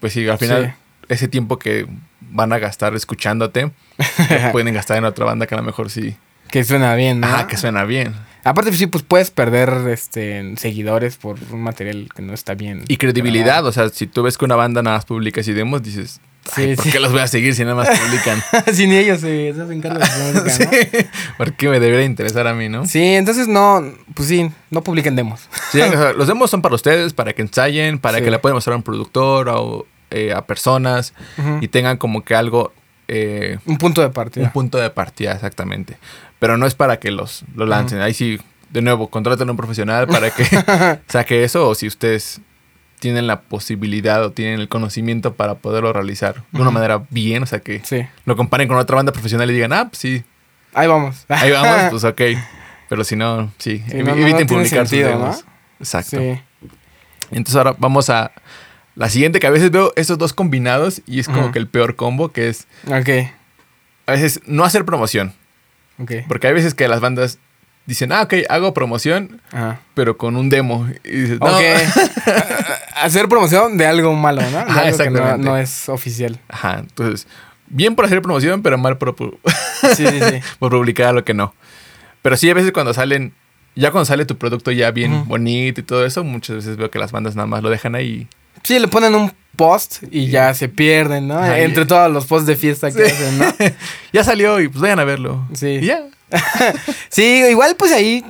pues sí, al final ese tiempo que van a gastar escuchándote, lo pueden gastar en otra banda que a lo mejor sí, Que suena bien, ¿no? que suena bien. Aparte, sí, pues puedes perder este seguidores por un material que no está bien. Y credibilidad, o sea, si tú ves que una banda nada más publica y demos, dices, "Ay, Sí, ¿por sí. qué los voy a seguir si nada más publican? Si ni ellos se, se hacen cargo de música, sí. ¿no? Porque me debería interesar a mí, ¿no? Sí, entonces no, pues sí, no publiquen demos. Sí, o sea, los demos son para ustedes, para que ensayen, para que la puedan mostrar a un productor o eh, a personas Ujú. y tengan como que algo, eh, Un punto de partida. un punto de partida exactamente. Pero no es para que los lo lancen. Ahí sí, de nuevo, contraten a un profesional para que saque eso o si ustedes tienen la posibilidad o tienen el conocimiento para poderlo realizar de una manera bien, o sea que Sí, lo comparen con otra banda profesional y digan, ah, pues sí, ahí vamos. Ahí vamos, pues ok. Pero si no, sí, no, eviten no publicar sus sentido, demos. ¿no? Exacto. Sí. Entonces ahora vamos a la siguiente, que a veces veo estos dos combinados y es como que el peor combo, que es Ok, a veces no hacer promoción. ok. Porque hay veces que las bandas dicen, ah, ok, hago promoción, Ajá. pero con un demo. Y dices, no. Ok. Hacer promoción de algo malo, ¿no? De Ajá, algo que no, exactamente. no es oficial. Ajá, entonces, bien por hacer promoción, pero mal por, Sí, sí, sí. por publicar lo que no. Pero sí, a veces cuando salen, ya cuando sale tu producto ya bien bonito y todo eso, muchas veces veo que las bandas nada más lo dejan ahí. Sí, le ponen un post y ya se pierden, ¿no? Entre todos los posts de fiesta que hacen, ¿no? ya salió y pues vayan a verlo. Sí. Y ya. Sí, igual pues ahí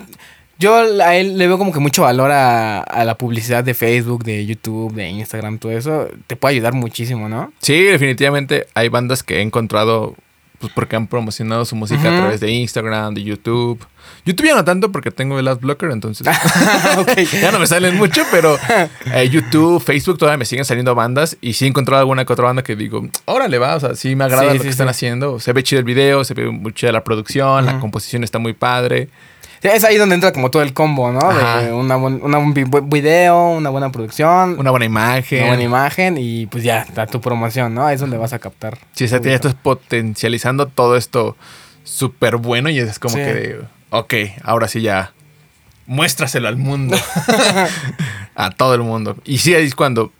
yo a él le veo como que mucho valor a, a la publicidad de Facebook, de YouTube, de Instagram, todo eso. Te puede ayudar muchísimo, ¿no? Sí, definitivamente hay bandas que he encontrado pues porque han promocionado su música a través de Instagram, de YouTube. YouTube ya no tanto porque tengo el adblocker, entonces ok. ya no me salen mucho, pero eh, YouTube, Facebook todavía me siguen saliendo bandas y sí he encontrado alguna que otra banda que digo, órale va, o sea, sí me agrada Sí, lo sí, que sí. están haciendo, se ve chido el video, se ve muy chida la producción, la composición está muy padre. Es ahí donde entra como todo el combo, ¿no? De una buen, una buen video, una buena producción, Una buena imagen. una buena imagen y pues ya, está tu promoción, ¿no? Ahí es donde vas a captar. Sí, o sea, ya estás potencializando todo esto súper bueno y es como Sí. que, de, ok, ahora sí ya muéstraselo al mundo. a todo el mundo. Y sí, ahí es cuando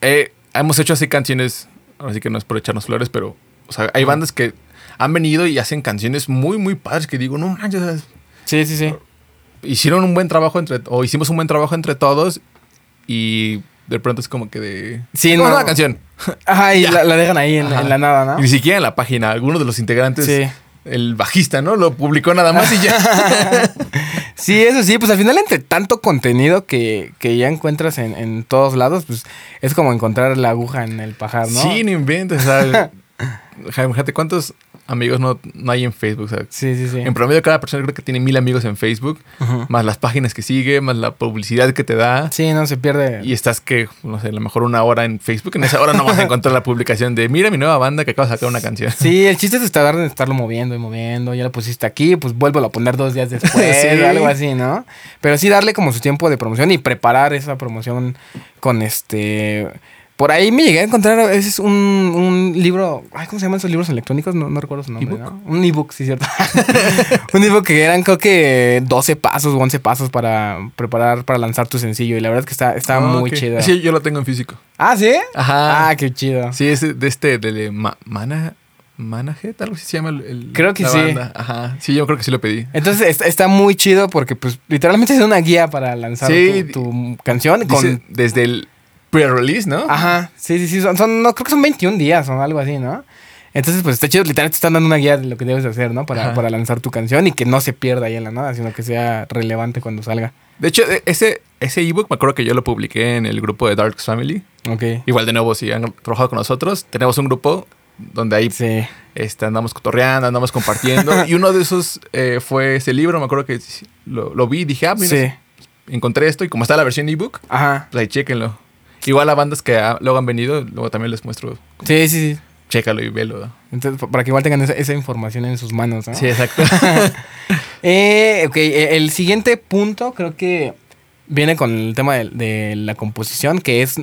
eh, hemos hecho así canciones, ahora sí que no es por echarnos flores, pero o sea, hay bandas que han venido y hacen canciones muy, muy padres que digo, no manches, Sí, sí, sí. hicieron un buen trabajo entre, o hicimos un buen trabajo entre todos y de pronto es como que de... Sí, "Vamos a no. la canción. Ajá, y la, la dejan ahí en, la nada, ¿no? Y ni siquiera en la página. Algunos de los integrantes, Sí. el bajista, ¿no? Lo publicó nada más y ya. Sí, eso sí, pues al final entre tanto contenido que, que ya encuentras en, en todos lados, pues es como encontrar la aguja en el pajar, ¿no? Sí, no inventes. O sea, Jaime, fíjate cuántos amigos no, no hay en Facebook. O sea, Sí, sí, sí. En promedio, cada persona creo que tiene mil amigos en Facebook, más las páginas que sigue, más la publicidad que te da. Sí, no se pierde. Y estás que, no sé, a lo mejor una hora en Facebook. En esa hora no vas a encontrar la publicación de mira mi nueva banda que acaba de sacar una canción. Sí, el chiste es estar, estarlo moviendo y moviendo. Ya lo pusiste aquí, pues vuélvelo a poner dos días después, Sí. algo así, ¿no? Pero sí darle como su tiempo de promoción y preparar esa promoción con este. Por ahí me llegué a encontrar a veces un, un libro. Ay, ¿cómo se llaman esos libros electrónicos? No, no recuerdo su nombre. ¿no? Un ebook, sí, cierto. un ebook que eran, creo que 12 pasos o 11 pasos para preparar, para lanzar tu sencillo. Y la verdad es que está, está Ah, muy chido. Sí, yo lo tengo en físico. Ah, ¿sí? Ajá. Ah, qué chido. Sí, es de este, de Ma- Mana, Manajet, algo así se llama el, el- Creo que la sí. banda. Ajá. Sí, yo creo que sí lo pedí. Entonces está, está muy chido porque pues literalmente es una guía para lanzar Sí. tu, tu canción Dice, con... desde el pre-release, ¿no? Ajá, sí, sí, sí, son, son- no, creo que son 21 días o algo así, ¿no? Entonces pues está chido, literalmente te están dando una guía de lo que debes de hacer, ¿no? Para, para lanzar tu canción y que no se pierda ahí en la nada, sino que sea relevante cuando salga. De hecho, e- ese ese ebook me acuerdo que yo lo publiqué en el grupo de Darks Family. Ok. Igual de nuevo, si han trabajado con nosotros, tenemos un grupo donde ahí Sí. este, andamos cotorreando, andamos compartiendo. y uno de esos eh, fue ese libro, me acuerdo que lo, lo vi y dije, ah, mira, Sí. encontré esto y como está la versión ebook, Ajá. pues ahí chéquenlo. Igual a bandas que ah, luego han venido, luego también les muestro, Sí, sí, sí. chécalo y velo. Entonces, pa- para que igual tengan esa, esa información en sus manos, ¿no? Sí, exacto. Eh, ok, eh, el siguiente punto creo que viene con el tema de, de la composición, que es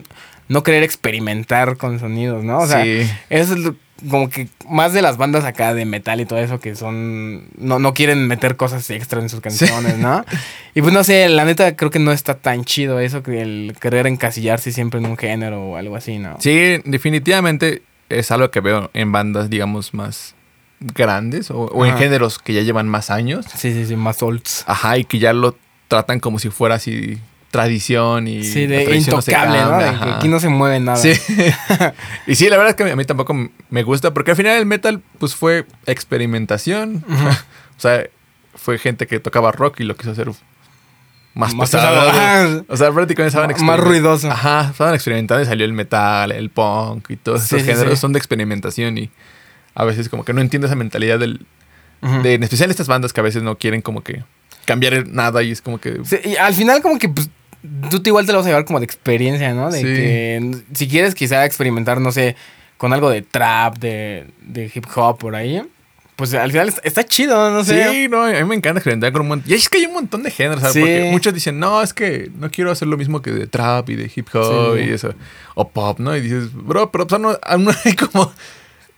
no querer experimentar con sonidos, ¿no? O sea, sí. eso es como que más de las bandas acá de metal y todo eso que son... No, no quieren meter cosas extras en sus canciones, ¿no? Y pues no sé, la neta creo que no está tan chido eso que el querer encasillarse siempre en un género o algo así, ¿no? Sí, definitivamente es algo que veo en bandas, digamos, más grandes o, o en géneros que ya llevan más años. Sí, sí, sí, más olds. Ajá, y que ya lo tratan como si fuera así tradición y Sí, de no intocable, ¿no? De que aquí no se mueve nada. Sí. y sí, la verdad es que a mí tampoco me gusta porque al final el metal pues fue experimentación. O sea, fue gente que tocaba rock y lo quiso hacer más, Más pesado. O sea, prácticamente estaban Más ruidoso. Ajá, estaban experimentando y salió el metal, el punk y todos Sí, esos sí, géneros sí. son de experimentación y a veces como que no entiendo esa mentalidad del, de, en especial estas bandas que a veces no quieren como que cambiar nada y es como que... Sí, y al final como que pues, tú te igual te lo vas a llevar como de experiencia, ¿no? De Sí. que si quieres quizá experimentar, no sé, con algo de trap, de, de hip hop por ahí, pues al final está, está chido, no sé. Sí, no, a mí me encanta experimentar con un montón. Y es que hay un montón de géneros, ¿sabes? Sí. Porque muchos dicen, no, es que no quiero hacer lo mismo que de trap y de hip hop Sí. y eso. O pop, ¿no? Y dices, bro, pero pues, no- hay como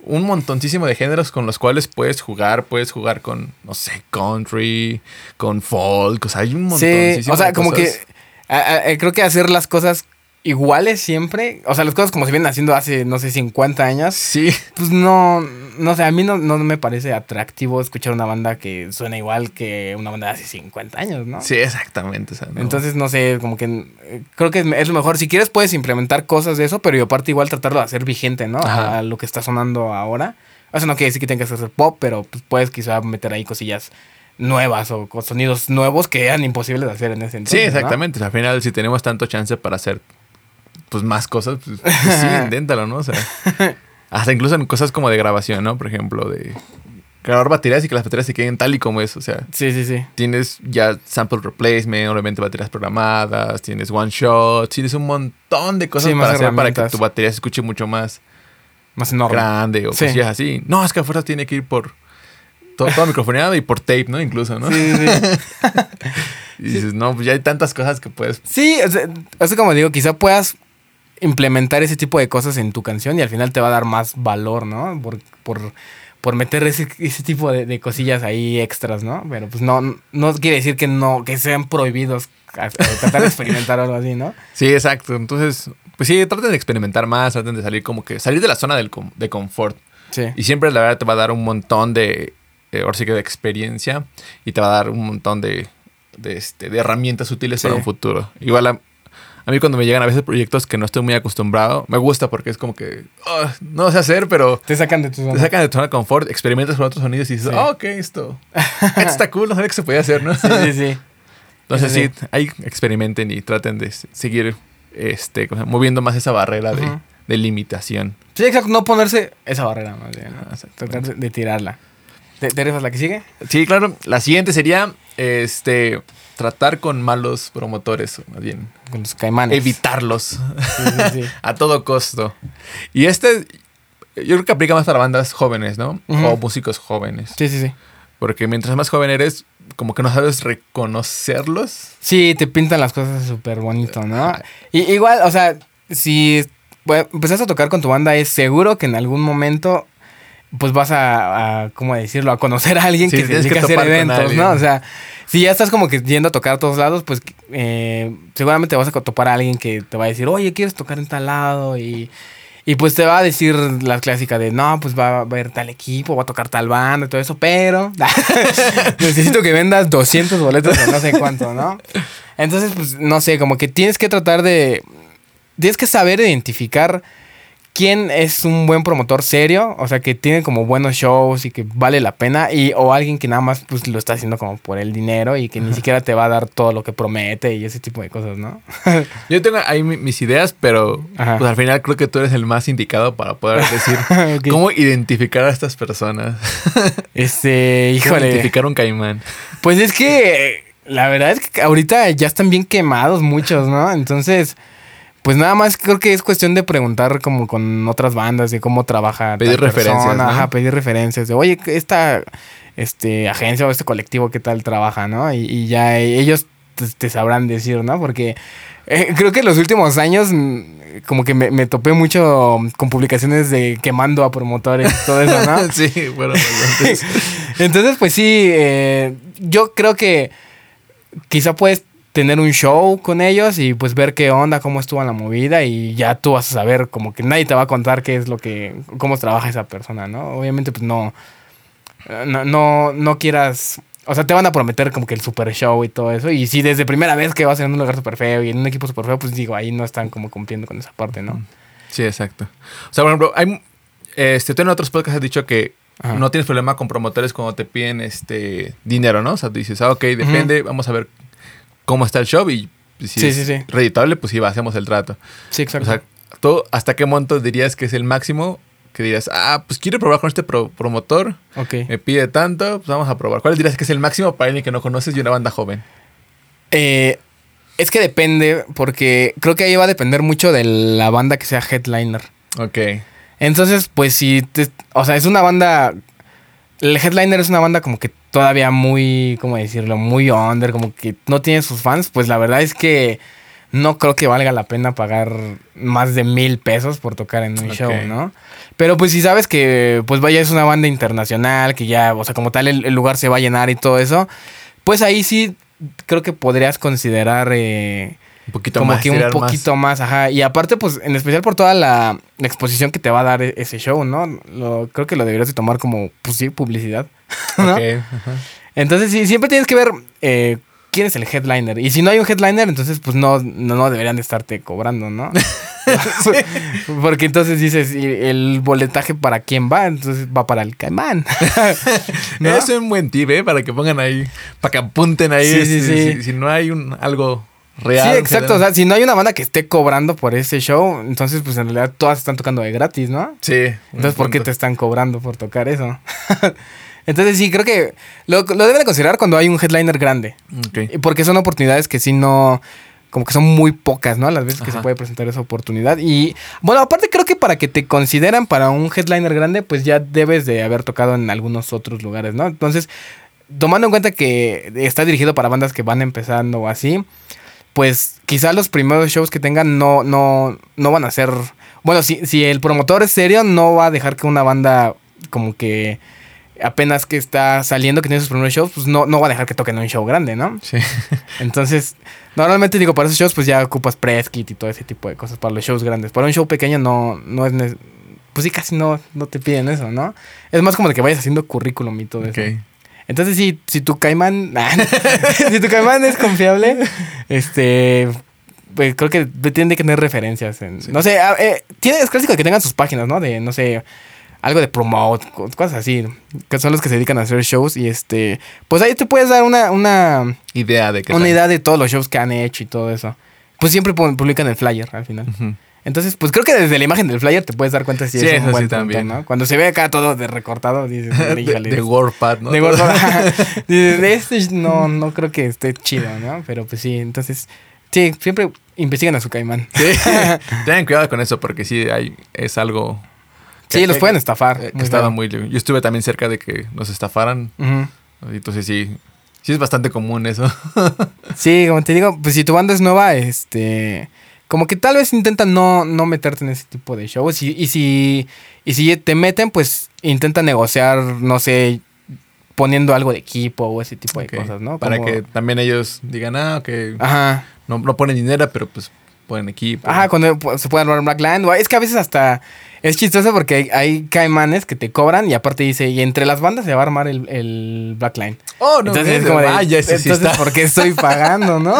un montoncísimo de géneros con los cuales puedes jugar. Puedes jugar con, no sé, country, con folk. O sea, hay un montoncísimo Sí, o sea, de como cosas. que a- a- eh, creo que hacer las cosas iguales siempre, o sea, las cosas como se vienen haciendo hace, no sé, 50 años, Sí, pues no, no sé, a mí no, no me parece atractivo escuchar una banda que suena igual que una banda de hace 50 años, ¿no? sí, exactamente. o sea, no. Entonces, no sé, como que eh, creo que es, lo mejor. Si quieres, puedes implementar cosas de eso, pero y aparte igual tratarlo de hacer vigente, ¿no? Ajá. A, a lo que está sonando ahora. Eso no quiere decir que tengas que hacer pop, pero pues, puedes quizá meter ahí cosillas nuevas o con sonidos nuevos que eran imposibles de hacer en ese Sí, entonces. ¿no? exactamente. Al final, si tenemos tanto chance para hacer pues más cosas, pues, pues sí, inténtalo, ¿no? O sea, hasta incluso en cosas como de grabación, ¿no? Por ejemplo, de grabar baterías y que las baterías se queden tal y como es. O sea, Sí, sí, sí. tienes ya sample replacement, obviamente baterías programadas, tienes one shot, tienes un montón de cosas Sí, para hacer para que tu batería se escuche mucho más Más enorme. grande o Sí. cosillas así. No, es que a fuerza tiene que ir por todo, todo microfoneado y por tape, ¿no? Incluso, ¿no? Sí, sí. Y dices, no, pues ya hay tantas cosas que puedes Sí, o sea, como digo, quizá puedas implementar ese tipo de cosas en tu canción y al final te va a dar más valor, ¿no? Por, por, por meter ese, ese tipo de, de cosillas ahí extras, ¿no? Pero pues no, no quiere decir que no, que sean prohibidos a- a tratar de experimentar algo así, ¿no? Sí, exacto. Entonces, pues sí, traten de experimentar más, traten de salir como que, salir de la zona del de confort. Sí. Y siempre la verdad te va a dar un montón de, eh, ahora sí que de experiencia y te va a dar un montón de, de, este, de herramientas útiles Sí. para un futuro. Igual a, a mí cuando me llegan a veces proyectos que no estoy muy acostumbrado, me gusta porque es como que, "Oh, no sé hacer, pero Te sacan de tu te zona. sacan de tu zona de confort, experimentas con otros sonidos y dices, Sí. oh, ok, esto, esto está cool, no sabía que se podía hacer, ¿no? Sí, sí, sí. Entonces Sí, ahí experimenten y traten de seguir este, moviendo más esa barrera de, limitación. Sí, exacto, no ponerse esa barrera, más bien, ¿no? Ah. Tratar de tirarla. ¿Te, te la que sigue? Sí, claro. La siguiente sería este tratar con malos promotores, más bien Con los caimanes. evitarlos Sí, sí, sí. a todo costo. Y este yo creo que aplica más para bandas jóvenes, ¿no? O músicos jóvenes. Sí, sí, sí. Porque mientras más joven eres, como que no sabes reconocerlos. Sí, te pintan las cosas súper bonito, ¿no? Y, igual, o sea, si bueno, empezás a tocar con tu banda, es seguro que en algún momento, pues vas a, a, ¿cómo decirlo? A conocer a alguien Sí, que se dedica a hacer eventos. ¿no? O sea, si ya estás como que yendo a tocar a todos lados, pues eh, seguramente vas a topar a alguien que te va a decir, oye, ¿quieres tocar en tal lado? Y, y pues te va a decir la clásica de, no, pues va a haber tal equipo, va a tocar tal banda y todo eso, pero necesito que vendas 200 boletos o no sé cuánto, ¿no? Entonces, pues no sé, como que tienes que tratar de... Tienes que saber identificar quién es un buen promotor serio, o sea, que tiene como buenos shows y que vale la pena, y o alguien que nada más pues lo está haciendo como por el dinero y que ni siquiera te va a dar todo lo que promete y ese tipo de cosas, ¿no? Yo tengo ahí mi- mis ideas, pero Ajá. pues al final creo que tú eres el más indicado para poder decir cómo identificar a estas personas. Este, ¿Cómo híjole. identificar un caimán. Pues es que la verdad es que ahorita ya están bien quemados muchos, ¿no? Entonces, pues nada más creo que es cuestión de preguntar como con otras bandas de cómo trabaja. Pedir tal persona, referencias, ¿no? Ajá, pedir referencias. De, oye, esta este, agencia o este colectivo, ¿qué tal trabaja, no? Y, y ya ellos te, te sabrán decir, ¿no? Porque eh, creo que en los últimos años mm, como que me, me topé mucho con publicaciones de quemando a promotores y todo eso, ¿no? sí, bueno, bastantes. Entonces, pues sí, eh, yo creo que quizá puedes tener un show con ellos y pues ver qué onda, cómo estuvo la movida y ya tú vas a saber como que nadie te va a contar qué es lo que, cómo trabaja esa persona, ¿no? Obviamente pues no, no, no, no quieras, o sea, te van a prometer como que el super show y todo eso y si desde primera vez que vas en un lugar súper feo y en un equipo súper feo, pues digo, ahí no están como cumpliendo con esa parte, ¿no? Sí, exacto. O sea, por ejemplo, hay, este, tú en otros podcasts has dicho que Ajá. no tienes problema con promotores cuando te piden este dinero, ¿no? O sea, dices, ah, ok, depende, vamos a ver cómo está el show y si Sí, es sí, sí. reditable, pues sí, va, hacemos el trato. Sí, exacto. O sea, ¿tú hasta qué monto dirías que es el máximo? Que dirías, ah, pues quiero probar con este pro- promotor, ok. me pide tanto, pues vamos a probar. ¿Cuál dirías que es el máximo para alguien que no conoces y una banda joven? Eh, es que depende, porque creo que ahí va a depender mucho de la banda que sea headliner. Ok. Entonces, pues si, te- o sea, es una banda, el headliner es una banda como que todavía muy, ¿cómo decirlo? Muy under, como que no tiene sus fans, pues la verdad es que no creo que valga la pena pagar más de mil pesos por tocar en un show, ¿no? Pero pues si sabes que, pues vaya, es una banda internacional, que ya, o sea, como tal el, el lugar se va a llenar y todo eso, pues ahí sí creo que podrías considerar... eh, Un poquito como más. que un poquito más. ajá. Y aparte, pues, en especial por toda la, la exposición que te va a dar e- ese show, ¿no? Lo- creo que lo deberías de tomar como, pues sí, publicidad. ¿no? Ok, ajá. Entonces, sí, siempre tienes que ver eh, quién es el headliner. Y si no hay un headliner, entonces, pues no, no, no deberían de estarte cobrando, ¿no? Porque entonces dices, ¿y el boletaje para quién va? Entonces va para el caimán. ¿No? Es un buen tip, ¿eh? Para que pongan ahí, para que apunten ahí. Sí, sí, si, sí. Si, si no hay un algo real. Sí, exacto. O sea, si no hay una banda que esté cobrando por ese show, entonces, pues en realidad todas están tocando de gratis, ¿no? sí. Entonces, ¿por qué te están cobrando por tocar eso? Entonces, sí, creo que lo, lo deben de considerar cuando hay un headliner grande. Porque son oportunidades que sí no... Como que son muy pocas, ¿no? Las veces que se puede presentar esa oportunidad. Y bueno, aparte creo que para que te consideran para un headliner grande, pues ya debes de haber tocado en algunos otros lugares, ¿no? Entonces, tomando en cuenta que está dirigido para bandas que van empezando o así, pues quizá los primeros shows que tengan no, no, no van a ser... Bueno, si, si el promotor es serio, no va a dejar que una banda como que apenas que está saliendo, que tiene sus primeros shows, pues no, no va a dejar que toquen un show grande, ¿no? Sí. Entonces, normalmente digo, para esos shows pues ya ocupas press kit y todo ese tipo de cosas para los shows grandes. Para un show pequeño no, no es... Pues sí, casi no, no te piden eso, ¿no? Es más como de que vayas haciendo currículum y todo Ok. eso. Entonces, si, si tu caimán. si tu caimán es confiable, este. Pues creo que tiene que tener referencias. En, Sí. No sé, ah, eh, tiene, es clásico que tengan sus páginas, ¿no? De, no sé, algo de promote, co- cosas así. Que son los que se dedican a hacer shows. Y este. Pues ahí te puedes dar una, una, Idea de que. una idea de todos los shows que han hecho y todo eso. Pues siempre pu- publican el flyer al final. Entonces, pues creo que desde la imagen del flyer te puedes dar cuenta si Sí, es un buen sí también. ¿no? Cuando se ve acá todo de recortado, dices, de, híjole. de WordPad, ¿no? De gordo. Dices, de este no, no creo que esté chido, ¿no? Pero pues sí, entonces, sí, siempre investiguen a su caimán. Sí. Tengan cuidado con eso porque sí hay, es algo... que- Sí, los que- pueden estafar. eh, que muy estaba muy... Yo estuve también cerca de que nos estafaran. Entonces sí, sí es bastante común eso. Sí, como te digo, pues si tu banda es nueva, este. Como que tal vez intentan no, no meterte en ese tipo de shows. Y, y si. Y si te meten, pues intenta negociar, no sé, poniendo algo de equipo o ese tipo de cosas, ¿no? Para Como- que también ellos digan, ah, que Ajá. no, no ponen dinero, pero pues ponen equipo. Ajá, cuando se pueden robar Blackland. o- Es que a veces hasta. Es chistoso porque hay, hay caimanes que te cobran y aparte dice, y entre las bandas se va a armar el, el Blackline. Oh, no, entonces es como de, vaya, ese sí entonces, está- ¿por qué estoy pagando, no?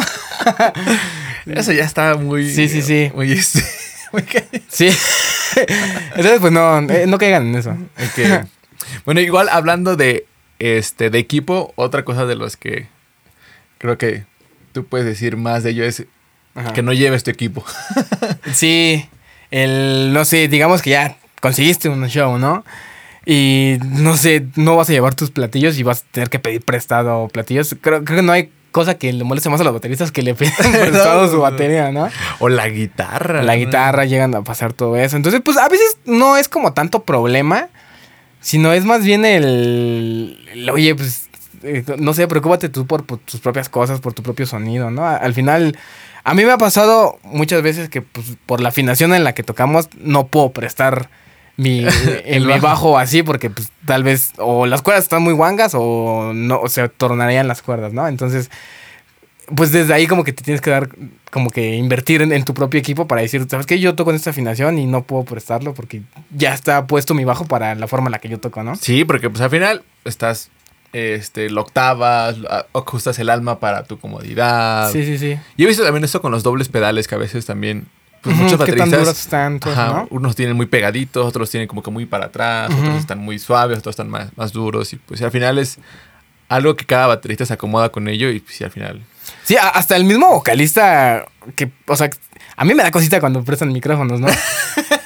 Eso ya está muy... Sí, sí, sí. Muy este... muy Sí. Entonces, pues no, eh, no caigan en eso. Bueno, igual hablando de este de equipo, otra cosa de los que creo que tú puedes decir más de ello es Ajá. que no lleves tu equipo. Sí, el, no sé, digamos que ya conseguiste un show, ¿no? Y no sé, no vas a llevar tus platillos y vas a tener que pedir prestado platillos. Creo, creo que no hay cosa que le moleste más a los bateristas que le pidan prestado su batería, ¿no? o la guitarra. La guitarra llegan a pasar todo eso. Entonces, pues a veces no es como tanto problema, sino es más bien el, el, oye, pues, eh, no sé, preocúpate tú por, por tus propias cosas, por tu propio sonido, ¿no? Al final, a mí me ha pasado muchas veces que pues, por la afinación en la que tocamos no puedo prestar mi, el, mi bajo. bajo así porque pues tal vez o las cuerdas están muy guangas o no o se tornarían las cuerdas, ¿no? Entonces, pues desde ahí como que te tienes que dar, como que invertir en, en tu propio equipo para decir, ¿sabes qué? Yo toco en esta afinación y no puedo prestarlo porque ya está puesto mi bajo para la forma en la que yo toco, ¿no? Sí, porque pues al final estás este lo octavas, lo- ajustas el alma para tu comodidad. Sí, sí, sí. Y he visto también esto con los dobles pedales que a veces también pues, muchos ¿Qué tan bateristas duros están? Ajá, ¿no? unos tienen muy pegaditos, otros tienen como que muy para atrás, otros están muy suaves, otros están más, más duros. Y pues al final es algo que cada baterista se acomoda con ello y pues sí, al final. Sí, hasta el mismo vocalista que, o sea, a mí me da cosita cuando prestan micrófonos, ¿no?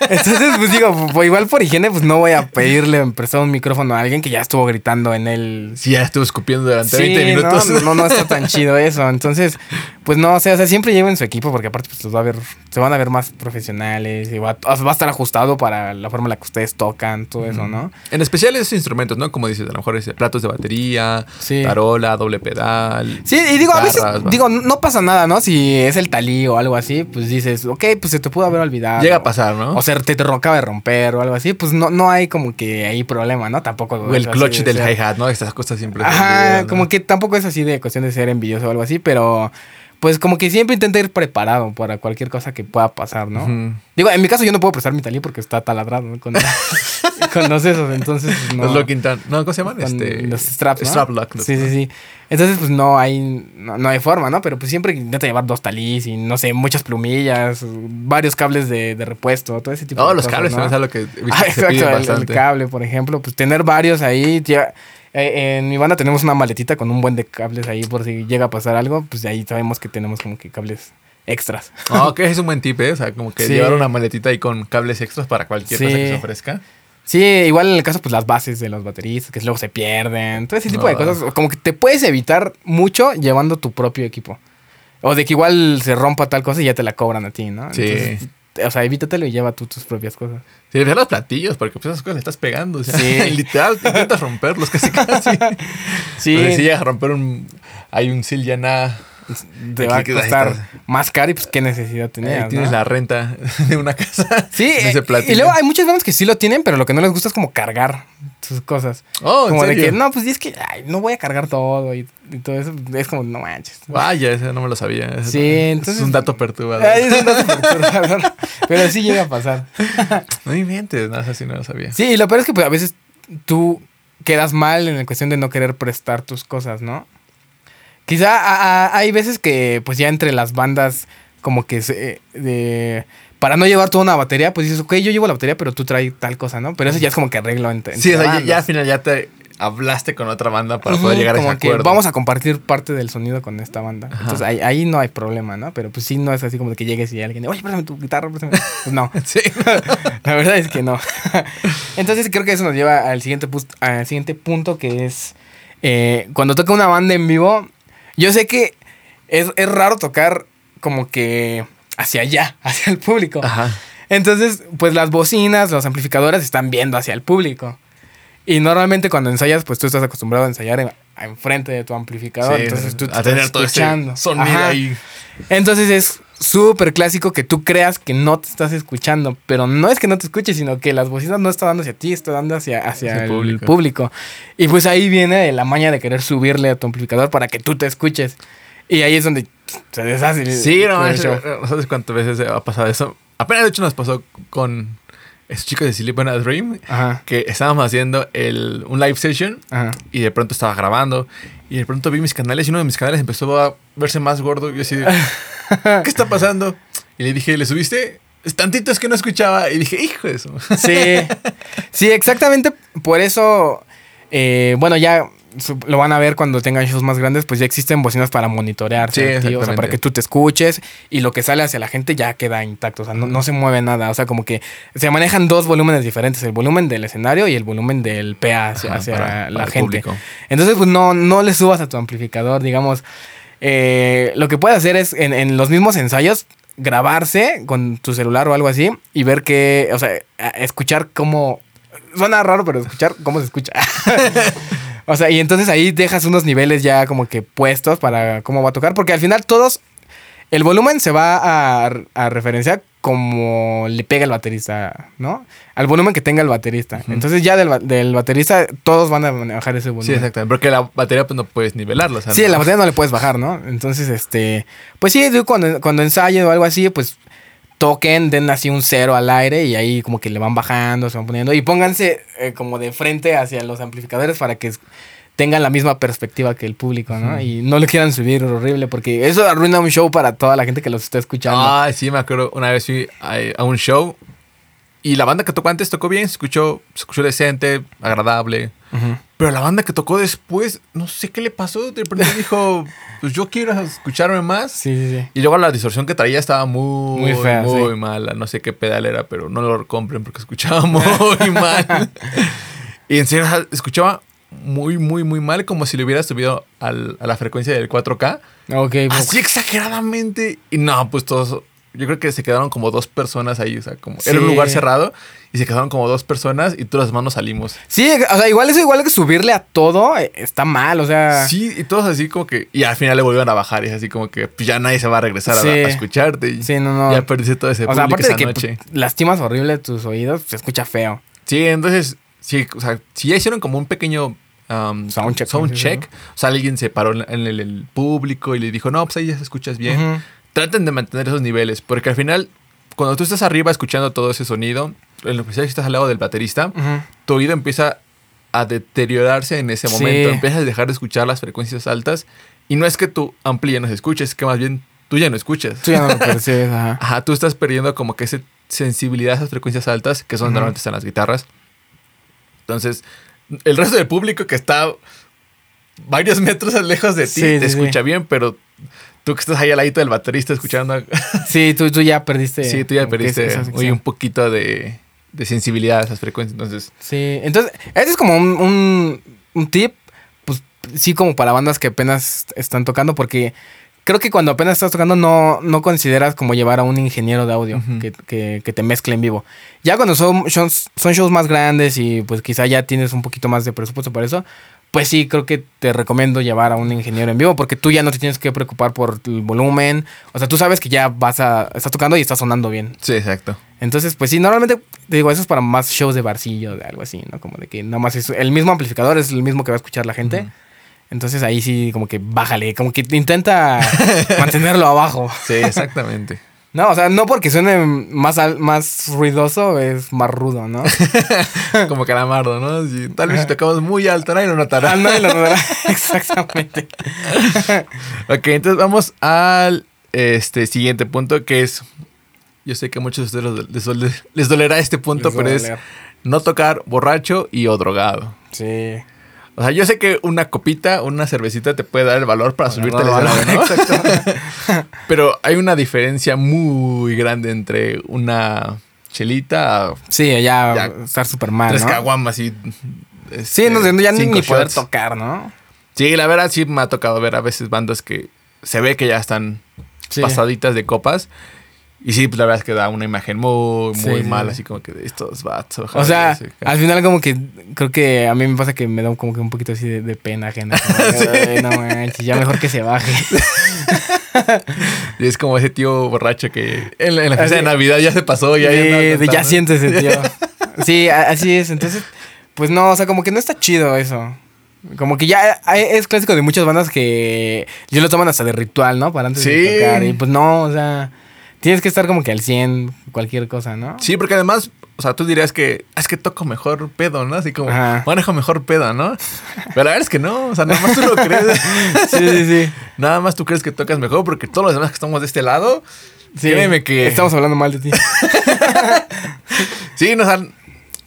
Entonces, pues digo, pues, igual por higiene, pues no voy a pedirle prestar un micrófono a alguien que ya estuvo gritando en el... Sí, ya estuvo escupiendo durante Sí, 20 minutos. No, no, no está tan chido eso. Entonces, pues no, o sea, o sea, siempre lleven su equipo porque aparte pues los va a ver, se van a ver más profesionales y va, va a estar ajustado para la forma en la que ustedes tocan, todo eso, ¿no? En especial esos instrumentos, ¿no? Como dices, a lo mejor es platos de batería, Sí. tarola, doble pedal. Sí, y digo, a veces, digo, no pasa nada, ¿no? Si es el talí o algo así, pues dices, ok, pues se te pudo haber olvidado. Llega a pasar, ¿no? O sea, te, te acaba de romper o algo así, pues no, no hay como que ahí problema, ¿no? Tampoco. o el así clutch de del ser- hi-hat, ¿no? Estas cosas siempre. Ajá, olvidan, ¿no? como que tampoco es así de cuestión de ser envidioso o algo así, pero pues como que siempre intenta ir preparado para cualquier cosa que pueda pasar, ¿no? Ujú. Digo, en mi caso yo no puedo prestar mi talí porque está taladrado ¿no? con, con los esos, entonces pues, no. Los locking tan- No, ¿cómo se llaman? con Este, los straps, ¿no? Strap lock. Sí, sí, sí. Entonces, pues no hay, no, no hay forma, ¿no? Pero pues siempre intenta llevar dos talís y no sé, muchas plumillas, varios cables de, de repuesto, todo ese tipo Oh, de los cosas. cables ¿no? también es algo que Ah, que se exacto, el- el, bastante. cable, por ejemplo, pues tener varios ahí. ya- eh, en mi banda tenemos una maletita con un buen de cables ahí por si llega a pasar algo, pues de ahí sabemos que tenemos como que cables extras. Ah, ok, es un buen tip, ¿eh? O sea, como que Sí. llevar una maletita ahí con cables extras para cualquier cosa que se ofrezca. Sí, igual en el caso, pues las bases de los bateristas, que luego se pierden, todo ese tipo de Ah. cosas. Como que te puedes evitar mucho llevando tu propio equipo. O de que igual se rompa tal cosa y ya te la cobran a ti, ¿no? Sí. Entonces, o sea, evítatelo y lleva tú tus propias cosas. Sí, dejar los platillos, porque pues esas cosas le estás pegando. O sea, Sí. literal, te intentas romperlos casi casi. Sí, Pero si llegas a romper un. Hay un sil ya nada. Te va a costar más caro y pues qué necesidad tenías, Ahí tienes ¿no? la renta de una casa. Sí, ese y luego hay muchas bandas que sí lo tienen, pero lo que no les gusta es como cargar sus cosas. Oh, ¿en como de que, no, pues es que ay, no voy a cargar todo y, y todo eso. Es como, no manches. Vaya, ese no me lo sabía. Sí, no- entonces- Es un dato perturbador. Es un dato perturbador, pero sí llega a pasar. No inventes, no, eso sí no lo sabía. Sí, y lo peor es que pues, a veces tú quedas mal en la cuestión de no querer prestar tus cosas, ¿no? Quizá a- a- hay veces que pues ya entre las bandas como que se, de, para no llevar toda una batería, pues dices, ok, yo llevo la batería, pero tú traes tal cosa, ¿no? Pero eso ya es como que arreglo entre, Sí, o sea, ya, ya al final ya te. hablaste con otra banda para poder llegar a ese que acuerdo. vamos a compartir parte del sonido con esta banda. Entonces ahí, ahí no hay problema, ¿no? Pero pues sí, no es así como que llegues y alguien, oye, préstame tu guitarra, préstame. Pues no. Sí. La verdad es que no. Entonces creo que eso nos lleva al siguiente, al siguiente punto que es eh, cuando toca una banda en vivo. Yo sé que es, es raro tocar como que hacia allá, hacia el público. Ajá. Entonces, pues las bocinas, los amplificadores están viendo hacia el público. Y normalmente cuando ensayas, pues tú estás acostumbrado a ensayar en- enfrente de tu amplificador. Sí, entonces tú te a tener estás todo ese escuchando. sonido ahí. Entonces es súper clásico que tú creas que no te estás escuchando, pero no es que no te escuches, sino que las bocinas no están dando hacia ti, está dando hacia, hacia Hacia el el público. público. Y pues ahí viene la maña de querer subirle a tu amplificador para que tú te escuches. Y ahí es donde se deshace. el- Sí, no, el show. no sabes cuántas veces ha pasado eso. Apenas de hecho nos pasó con esos chicos de Sleep on a Dream Ajá, que estábamos haciendo el, un live session ajá. y de pronto estaba grabando y de pronto vi mis canales y uno de mis canales empezó a verse más gordo y yo así ¿qué está pasando? Y le dije, ¿le subiste? Tantito es que no escuchaba y dije, hijo de eso. Sí, sí, exactamente por eso, eh, bueno, ya lo van a ver cuando tengan shows más grandes, pues ya existen bocinas para monitorear, Sí, o sea, exactamente. para que tú te escuches y lo que sale hacia la gente ya queda intacto, o sea, no, no se mueve nada, o sea, como que se manejan dos volúmenes diferentes, el volumen del escenario y el volumen del PA hacia, Ajá, hacia para- la para gente. público. Entonces, pues no, no le subas a tu amplificador, digamos. Eh, lo que puedes hacer es en, en los mismos ensayos grabarse con tu celular o algo así y ver que, o sea, escuchar cómo... Suena raro, pero escuchar cómo se escucha. o sea, y entonces ahí dejas unos niveles ya como que puestos para cómo va a tocar, porque al final todos... El volumen se va a, a referenciar como le pega el baterista, ¿no? Al volumen que tenga el baterista. Entonces ya del, del baterista todos van a manejar ese volumen. Sí, exactamente. Porque la batería pues no puedes nivelarlo. o sea, Sí, no- la batería no le puedes bajar, ¿no? Entonces, este. Pues sí, cuando, cuando ensayen o algo así, pues toquen, den así un cero al aire y ahí como que le van bajando, se van poniendo. Y pónganse eh, como de frente hacia los amplificadores para que tengan la misma perspectiva que el público, ¿no? Y no le quieran subir horrible porque eso arruina un show para toda la gente que los está escuchando. Ah, sí, me acuerdo. Una vez fui a, un show y la banda que tocó antes tocó bien, se escuchó, se escuchó decente, agradable. Ujú. Pero la banda que tocó después, no sé qué le pasó. De repente dijo, pues yo quiero escucharme más. Sí, sí, sí. Y luego la distorsión que traía estaba muy, Muy muy, fea, sí. mala. No sé qué pedal era, pero no lo compren porque escuchaba muy mal. Y en serio, escuchaba muy, muy, muy mal, como si le hubiera subido al- a la frecuencia del 4K. Ok, pues, Así exageradamente. Y no, pues todos. Yo creo que se quedaron como dos personas ahí. O sea, como. Era un lugar cerrado y se quedaron como dos personas y todas las manos salimos. Sí, o sea, igual eso, igual que subirle a todo, eh, está mal, o sea. Sí, y todos así como que. Y al final le volvieron a bajar. Y es así como que pues ya nadie se va a regresar a- Sí. a, escucharte. Y Sí, no, no. Ya perdiste todo ese O sea, aparte de esa que noche. pues, lastimas horrible tus oídos, se escucha feo. Sí, entonces. Sí, o sea, si ya hicieron como un pequeño. um, Soundcheck, soundcheck, ¿no? o sea, alguien se paró en el, el público y le dijo, no, pues ahí ya se escuchas bien. Traten de mantener esos niveles, porque al final, cuando tú estás arriba escuchando todo ese sonido, en lo especial si estás al lado del baterista, tu oído empieza a deteriorarse en ese Sí. momento, empiezas a dejar de escuchar las frecuencias altas, y no es que tu ampli ya no se escuche, es que más bien tú ya no escuchas. Tú ya no lo percibes, ajá. Ajá, tú estás perdiendo como que esa sensibilidad a esas frecuencias altas, que son Ujú. normalmente están las guitarras. Entonces, el resto del público que está varios metros lejos de ti Sí, te sí, sí. escucha bien, pero tú que estás ahí al ladito del baterista escuchando Sí, tú, tú ya perdiste. Sí, tú ya perdiste hoy un poquito de, de sensibilidad a esas frecuencias. Entonces, Sí, entonces, este es como un, un, un tip, pues sí, como para bandas que apenas están tocando, porque creo que cuando apenas estás tocando no, no consideras como llevar a un ingeniero de audio que, que- que te mezcle en vivo. Ya cuando son shows, son shows más grandes y pues quizá ya tienes un poquito más de presupuesto para eso, pues sí, creo que te recomiendo llevar a un ingeniero en vivo porque tú ya no te tienes que preocupar por el volumen. O sea, tú sabes que ya vas a... Estás tocando y está sonando bien. sí, exacto. Entonces, pues sí, normalmente, te digo, eso es para más shows de barcillo, de algo así, ¿no? Como de que nada más es el mismo amplificador, es el mismo que va a escuchar la gente. Ujú. Entonces ahí sí, como que bájale, como que intenta mantenerlo abajo. Sí, exactamente. No, o sea, no porque suene más, al- más ruidoso, es más rudo, ¿no? Como calamardo, ¿no? Si- tal vez si tocamos muy alto, nadie lo notará. Ah, nadie lo notará. Exactamente. ok, entonces vamos al este siguiente punto que es. Yo sé que a muchos de ustedes les, dole- les dolerá este punto, Les pero es no tocar borracho y o drogado. Sí. O sea, yo sé que una copita, una cervecita te puede dar el valor para subirte al valor, escenario, ¿no? Exacto. Pero hay una diferencia muy grande entre una chelita Sí, ya, Ya. estar súper mal, tres ¿no? caguamas y... Sí, este, no, ya ni, ni poder shots. tocar, ¿no? Sí, la verdad sí me ha tocado ver a veces bandas que se ve que ya están Sí. pasaditas de copas. Y sí, pues la verdad es que da una imagen muy, muy sí, mala, sí. así como que de estos vatos. O sea, se- al final como que creo que a mí me pasa que me da como que un poquito así de, de pena ajena. como de, "Ay, no manches, ya mejor que se baje. Y es como ese tío borracho que en la, en la fiesta de Navidad ya se pasó. Ya, ya de ya cantando. sientes tío. Sí, así es. Entonces, pues no, o sea, como que no está chido eso. Como que ya es clásico de muchas bandas que yo lo toman hasta de ritual, ¿no? Para antes de tocar. Y pues no, o sea, tienes que estar como que al 100, cualquier cosa, ¿no? Sí, porque además, o sea, tú dirías que "Ah, es que toco mejor pedo, ¿no? Así como Ajá. manejo mejor pedo, ¿no? Pero la verdad es que no, o sea, nada más tú lo crees. Sí, sí, sí. Nada más tú crees que tocas mejor porque todos los demás que estamos de este lado, Sí, créeme que... Estamos hablando mal de ti. Sí, no, o sea,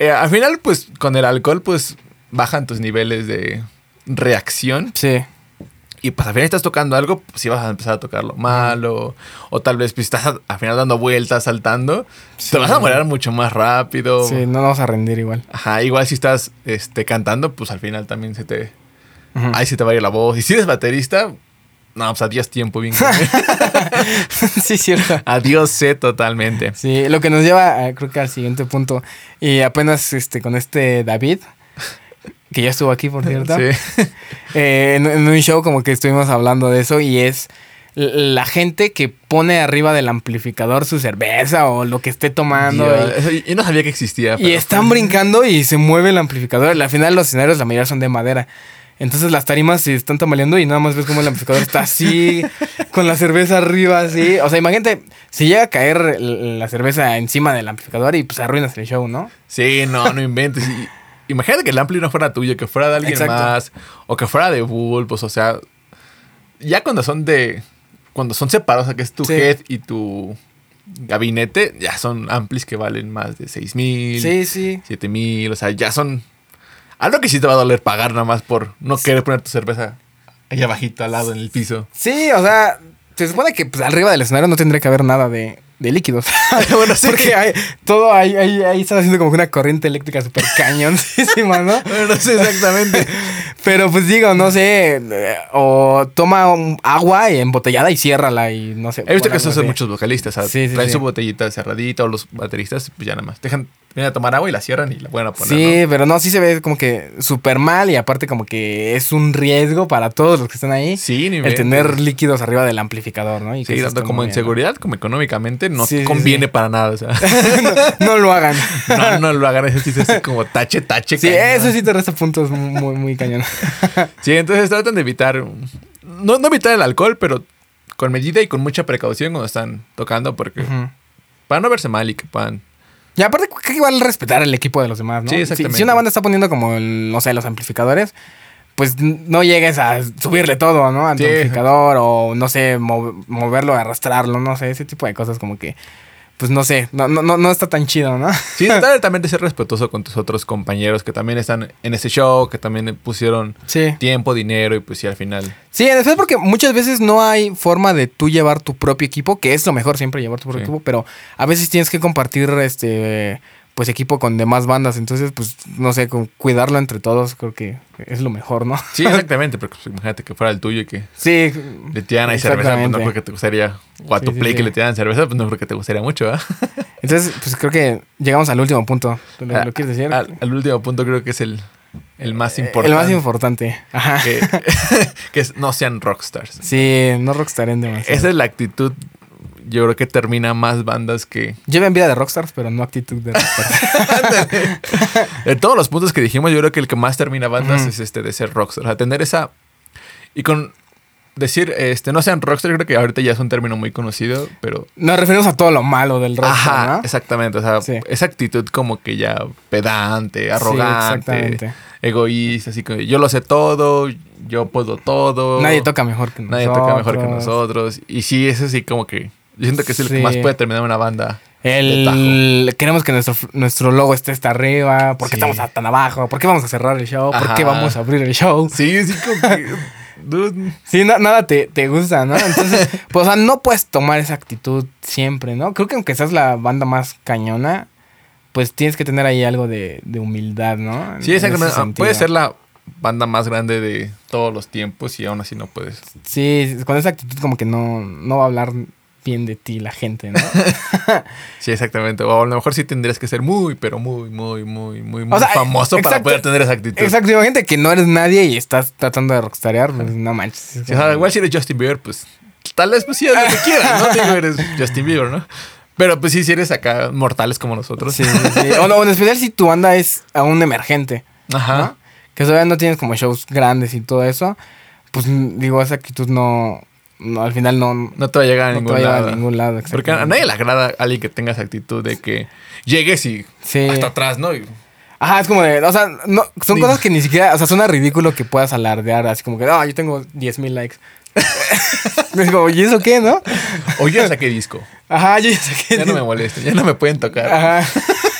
eh, al final, pues, con el alcohol, pues, bajan tus niveles de reacción. Sí. Y pues al final estás tocando algo, pues sí vas a empezar a tocarlo malo. O tal vez pues, estás a- al final dando vueltas, saltando. Sí. Te vas a morir mucho más rápido. Sí, no nos vamos a rendir igual. Ajá, igual si estás este, cantando, pues al final también se te... Ahí se te va a ir la voz. Y si eres baterista, no, pues adiós tiempo bien. sí, cierto. adiós sé totalmente. Sí, lo que nos lleva, eh, creo que al siguiente punto. Y apenas este con este David, que ya estuvo aquí, por cierto. Sí. eh, en, en un show como que estuvimos hablando de eso y es la gente que pone arriba del amplificador su cerveza o lo que esté tomando. Dios, y- yo no sabía que existía. y están brincando y se mueve el amplificador. Al final los escenarios la mayoría son de madera. Entonces las tarimas se están tambaleando y nada más ves como el amplificador está así, con la cerveza arriba, así. O sea, imagínate, si llega a caer la cerveza encima del amplificador y pues arruinas el show, ¿no? Sí, no, no inventes. Imagínate que el ampli no fuera tuyo, que fuera de alguien Exacto. más, o que fuera de Bulbos, o sea, ya cuando son de, cuando son separados, o sea, que es tu Sí. head y tu gabinete, ya son amplis que valen más de 6 mil, Sí, sí. 7 mil, o sea, ya son algo que sí te va a doler pagar nada más por no querer poner tu cerveza ahí abajito al lado en el piso. Sí, o sea, se supone que pues, arriba del escenario no tendría que haber nada de, de líquidos. bueno, sí. Porque hay, todo ahí, ahí, ahí está haciendo como una corriente eléctrica súper cañoncísima, ¿no? Bueno, no sé exactamente. Pero pues digo, no sé, eh, o toma agua y embotellada y ciérrala y no sé. He visto que eso hacen muchos vocalistas. O sea, Sí, sí, traen sí. su botellita cerradita o los bateristas, pues ya nada más. Dejan, vienen a tomar agua y la cierran y la vuelven a poner. Sí, ¿no? pero no, sí se ve como que súper mal y aparte como que es un riesgo para todos los que están ahí. Sí, ni el tener líquidos arriba del amplificador, ¿no? Y Sí, tanto como en seguridad como económicamente no conviene para nada. O sea, no, no lo hagan. no, no lo hagan. Eso sí es así como tache, tache. Sí, cañón. eso sí te resta puntos muy, muy cañón. Sí, entonces tratan de evitar. No, no evitar el alcohol, pero con medida y con mucha precaución cuando están tocando, porque Ujú. para no verse mal y que puedan. Y aparte, que igual respetar el equipo de los demás, ¿no? Sí, exactamente. Si, una banda está poniendo como, el- no sé, los amplificadores, pues no llegues a subirle todo, ¿no? Al Sí. amplificador o, no sé, mo- moverlo, arrastrarlo, no sé, ese tipo de cosas como que, pues no sé, no, no, no, está tan chido, ¿no? Sí, también de ser respetuoso con tus otros compañeros que también están en ese show, que también pusieron Sí. tiempo, dinero y pues sí, al final. Sí, en especial porque muchas veces no hay forma de tú llevar tu propio equipo, que es lo mejor siempre llevar tu propio Sí. equipo, pero a veces tienes que compartir este pues equipo con demás bandas, entonces pues no sé, con cuidarlo entre todos creo que es lo mejor, ¿no? Sí, exactamente, porque pues, imagínate que fuera el tuyo y que Sí. le tiraran ahí cerveza, pues no creo que te gustaría. O a Sí, tu sí, play sí. que le tiraran cerveza, pues no creo que te gustaría mucho, ¿verdad? Entonces, pues creo que llegamos al último punto. ¿Lo, lo Ah, quieres decir? Al, al último punto creo que es el, el más importante. El más importante. Ajá. que, que es no sean rockstars. Sí, no rockstaren demasiado. Esa es la actitud, yo creo que termina más bandas que... Lleven vida de rockstars, pero no actitud de rockstars. De todos los puntos que dijimos, yo creo que el que más termina bandas es este de ser rockstar. O sea, tener esa... Y con decir, este, no sean rockstar, creo que ahorita ya es un término muy conocido, pero... Nos referimos a todo lo malo del rockstar, Ajá, ¿no? exactamente. O sea, Sí. esa actitud como que ya pedante, arrogante, egoísta, así que yo lo sé todo, yo puedo todo. Nadie toca mejor que Nadie nosotros. toca mejor que nosotros. Y sí, eso sí como que... Yo siento que es el que más puede terminar una banda El, queremos que nuestro, nuestro logo esté hasta arriba. ¿Por qué Sí. estamos tan abajo? ¿Por qué vamos a cerrar el show? ¿Por qué vamos a abrir el show? Sí, sí, como que. dude, Sí, na- nada te, te gusta, ¿no? Entonces, pues, o sea, no puedes tomar esa actitud siempre, ¿no? Creo que aunque seas la banda más cañona, pues tienes que tener ahí algo de, de humildad, ¿no? Sí, exactamente. Ah. Puede ser la banda más grande de todos los tiempos y aún así no puedes. Sí, con esa actitud como que no, no va a hablar bien de ti la gente, ¿no? Sí, exactamente. O a lo mejor sí tendrías que ser muy, pero muy, muy, muy, muy, muy sea, famoso para poder tener esa actitud. Exacto, imagínate que no eres nadie y estás tratando de rockstarear, pues no manches. Sí, o sea, igual si eres Justin Bieber, pues tal vez pues sí, lo que quieras, ¿no? Digo, eres Justin Bieber, ¿no? Pero pues sí, si eres acá mortales como nosotros. Sí, sí, sí. O, no, en especial si tu banda es aún emergente, Ajá. ¿no? Que todavía no tienes como shows grandes y todo eso, pues digo, esa actitud no, no al final no, no te va a llegar a ningún va lado. a ningún lado. Porque a nadie le agrada a alguien que tenga esa actitud de que llegues y Sí. hasta atrás, ¿no? Y- Ajá, es como de, o sea, no, son cosas que ni siquiera, o sea, suena ridículo que puedas alardear así como que, no, yo tengo 10 mil likes. es como, ¿y eso qué, no? O yo ya saqué disco. Ajá, yo ya sé que... Ya no me molesten, ya no me pueden tocar. Ajá.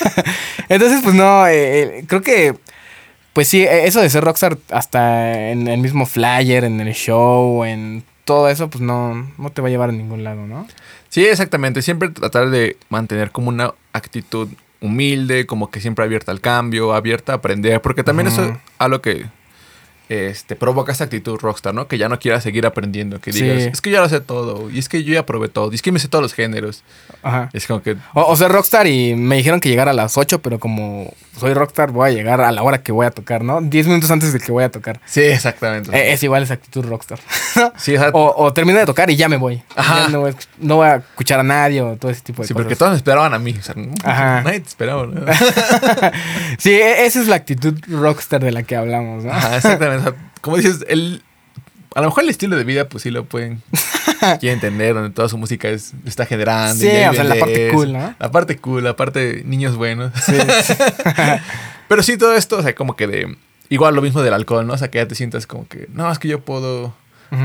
Entonces, pues no, eh, eh, creo que, pues sí, eh, eso de ser rockstar hasta en el mismo flyer, en el show, en todo eso, pues no, no te va a llevar a ningún lado, ¿no? Sí, exactamente. Siempre tratar de mantener como una actitud humilde, como que siempre abierta al cambio, abierta a aprender, porque también eso es algo que este, provoca esa actitud rockstar, ¿no? Que ya no quieras seguir aprendiendo, que Sí. digas, es que ya lo sé todo, y es que yo ya probé todo, y es que me sé todos los géneros. Ajá. Es como que, O, o ser rockstar y me dijeron que llegara a las 8, pero como soy rockstar voy a llegar a la hora que voy a tocar, ¿no? 10 minutos antes de que voy a tocar. sí, exactamente. Eh, es igual esa actitud rockstar. sí, o sea, o, o termino de tocar y ya me voy. Ajá. Ya no, voy a, no voy a escuchar a nadie o todo ese tipo de sí, cosas. porque todos me esperaban a mí. O sea, no, Ajá. nadie te esperaba, ¿no? sí, e- esa es la actitud rockstar de la que hablamos, ¿no? Ajá, exactamente. O sea, como dices, el, a lo mejor el estilo de vida, pues sí lo pueden quieren entender, donde toda su música es, está generando. Sí, y o sea, la parte cool, ¿no? La parte cool, la parte niños buenos. Sí. Pero sí, todo esto, o sea, como que de. Igual lo mismo del alcohol, ¿no? O sea, que ya te sientas como que, no, es que yo puedo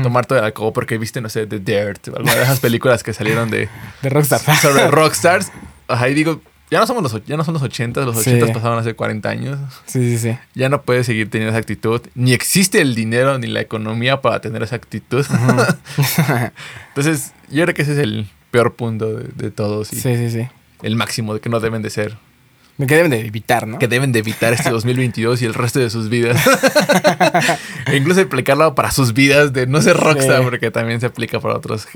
tomar todo el alcohol porque viste, no sé, The Dirt, alguna de esas películas que salieron de De rockstar. sobre rockstars. Ajá, y digo, ya no somos los, ya no son los 80, los Sí. 80 pasaron hace 40 años. Sí, sí, sí. Ya no puedes seguir teniendo esa actitud. Ni existe el dinero ni la economía para tener esa actitud. Entonces, yo creo que ese es el peor punto de, de todos y Sí, sí, sí. el máximo de que no deben de ser. Que deben de evitar, ¿no? Que deben de evitar este 2022 y el resto de sus vidas. e incluso aplicarlo para sus vidas de no ser rockstar, Sí. porque también se aplica para otros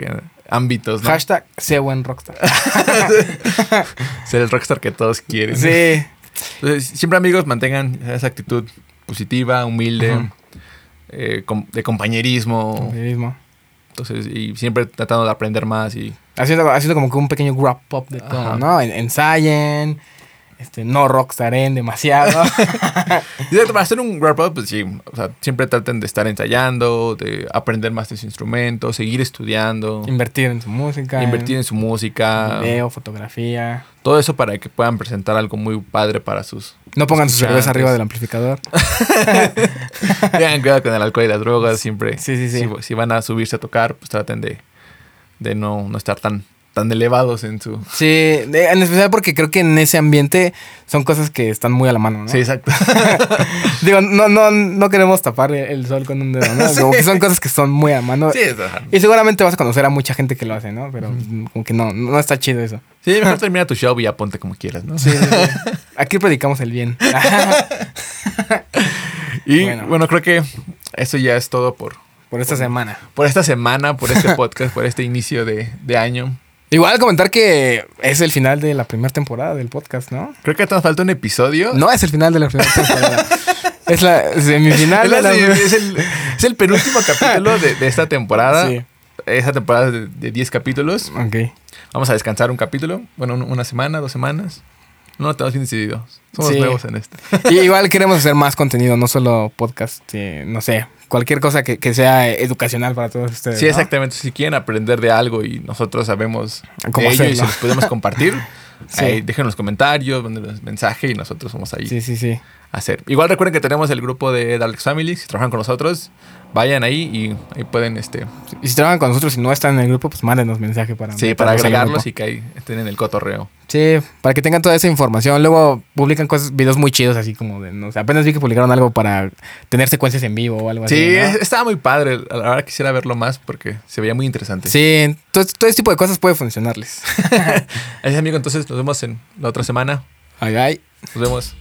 ámbitos, ¿no? Hashtag sé buen rockstar. Ser el rockstar que todos quieren. sí. Entonces, siempre amigos, mantengan esa actitud positiva, humilde, Ujú. eh, com- de compañerismo. Mismo. Entonces, y siempre tratando de aprender más y... Haciendo, haciendo como que un pequeño wrap up de todo, Ajá. ¿no? En- Ensayen, este, no rockstaren demasiado. Para hacer un wrap up, pues sí, o sea, siempre traten de estar ensayando, de aprender más de su instrumento, seguir estudiando, Invertir en su música. invertir en su música, Video, fotografía. todo eso para que puedan presentar algo muy padre para sus... No pongan su cerveza arriba del amplificador. Tengan cuidado con el alcohol y las drogas, siempre. Sí, sí, sí. Si, si van a subirse a tocar, pues traten de, de no, no estar tan, tan elevados en su... Sí, en especial porque creo que en ese ambiente son cosas que están muy a la mano, ¿no? Sí, exacto. Digo, no, no, no queremos tapar el sol con un dedo, ¿no? Como que son cosas que son muy a la mano. sí, es- ajá. Y seguramente vas a conocer a mucha gente que lo hace, ¿no? Pero como que no, no está chido eso. Sí, mejor termina tu show y ya ponte como quieras, ¿no? Sí, sí, sí. Aquí predicamos el bien. Y Bueno. bueno. creo que eso ya es todo por, Por esta semana. por esta semana, por este podcast, por este inicio de, de año. Igual comentar que es el final de la primera temporada del podcast, ¿no? Creo que nos falta un episodio. No es el final de la primera temporada. es la semifinal es, de la- la es el, es el penúltimo capítulo de, de esta temporada. Sí. Esta temporada es de- de 10 capítulos. Ok. Vamos a descansar un capítulo. Bueno, un- una semana, dos semanas. No lo tenemos bien decidido. Somos Sí. nuevos en esto. Y igual queremos hacer más contenido, no solo podcast, eh, no sé, cualquier cosa que, que sea educacional para todos ustedes. Sí, ¿no? exactamente. Si quieren aprender de algo y nosotros sabemos ¿Cómo de ello y se los podemos compartir, Sí. ahí dejen los comentarios, manden mensaje y nosotros somos ahí Sí, sí, sí. hacer. Igual recuerden que tenemos el grupo de Daleks Family, si trabajan con nosotros, vayan ahí y ahí pueden este Y si trabajan con nosotros y no están en el grupo, pues mándenos mensaje para sí, para agregarlos y que ahí estén en el cotorreo. Sí, para que tengan toda esa información. Luego publican cosas, videos muy chidos, así como de, no sé, apenas vi que publicaron algo para tener secuencias en vivo o algo así. Sí, ¿no? es- estaba muy padre. A la verdad quisiera verlo más porque se veía muy interesante. Sí, todo, todo ese tipo de cosas puede funcionarles. Así es, amigo, entonces nos vemos en la otra semana. Ay, ay. Nos vemos.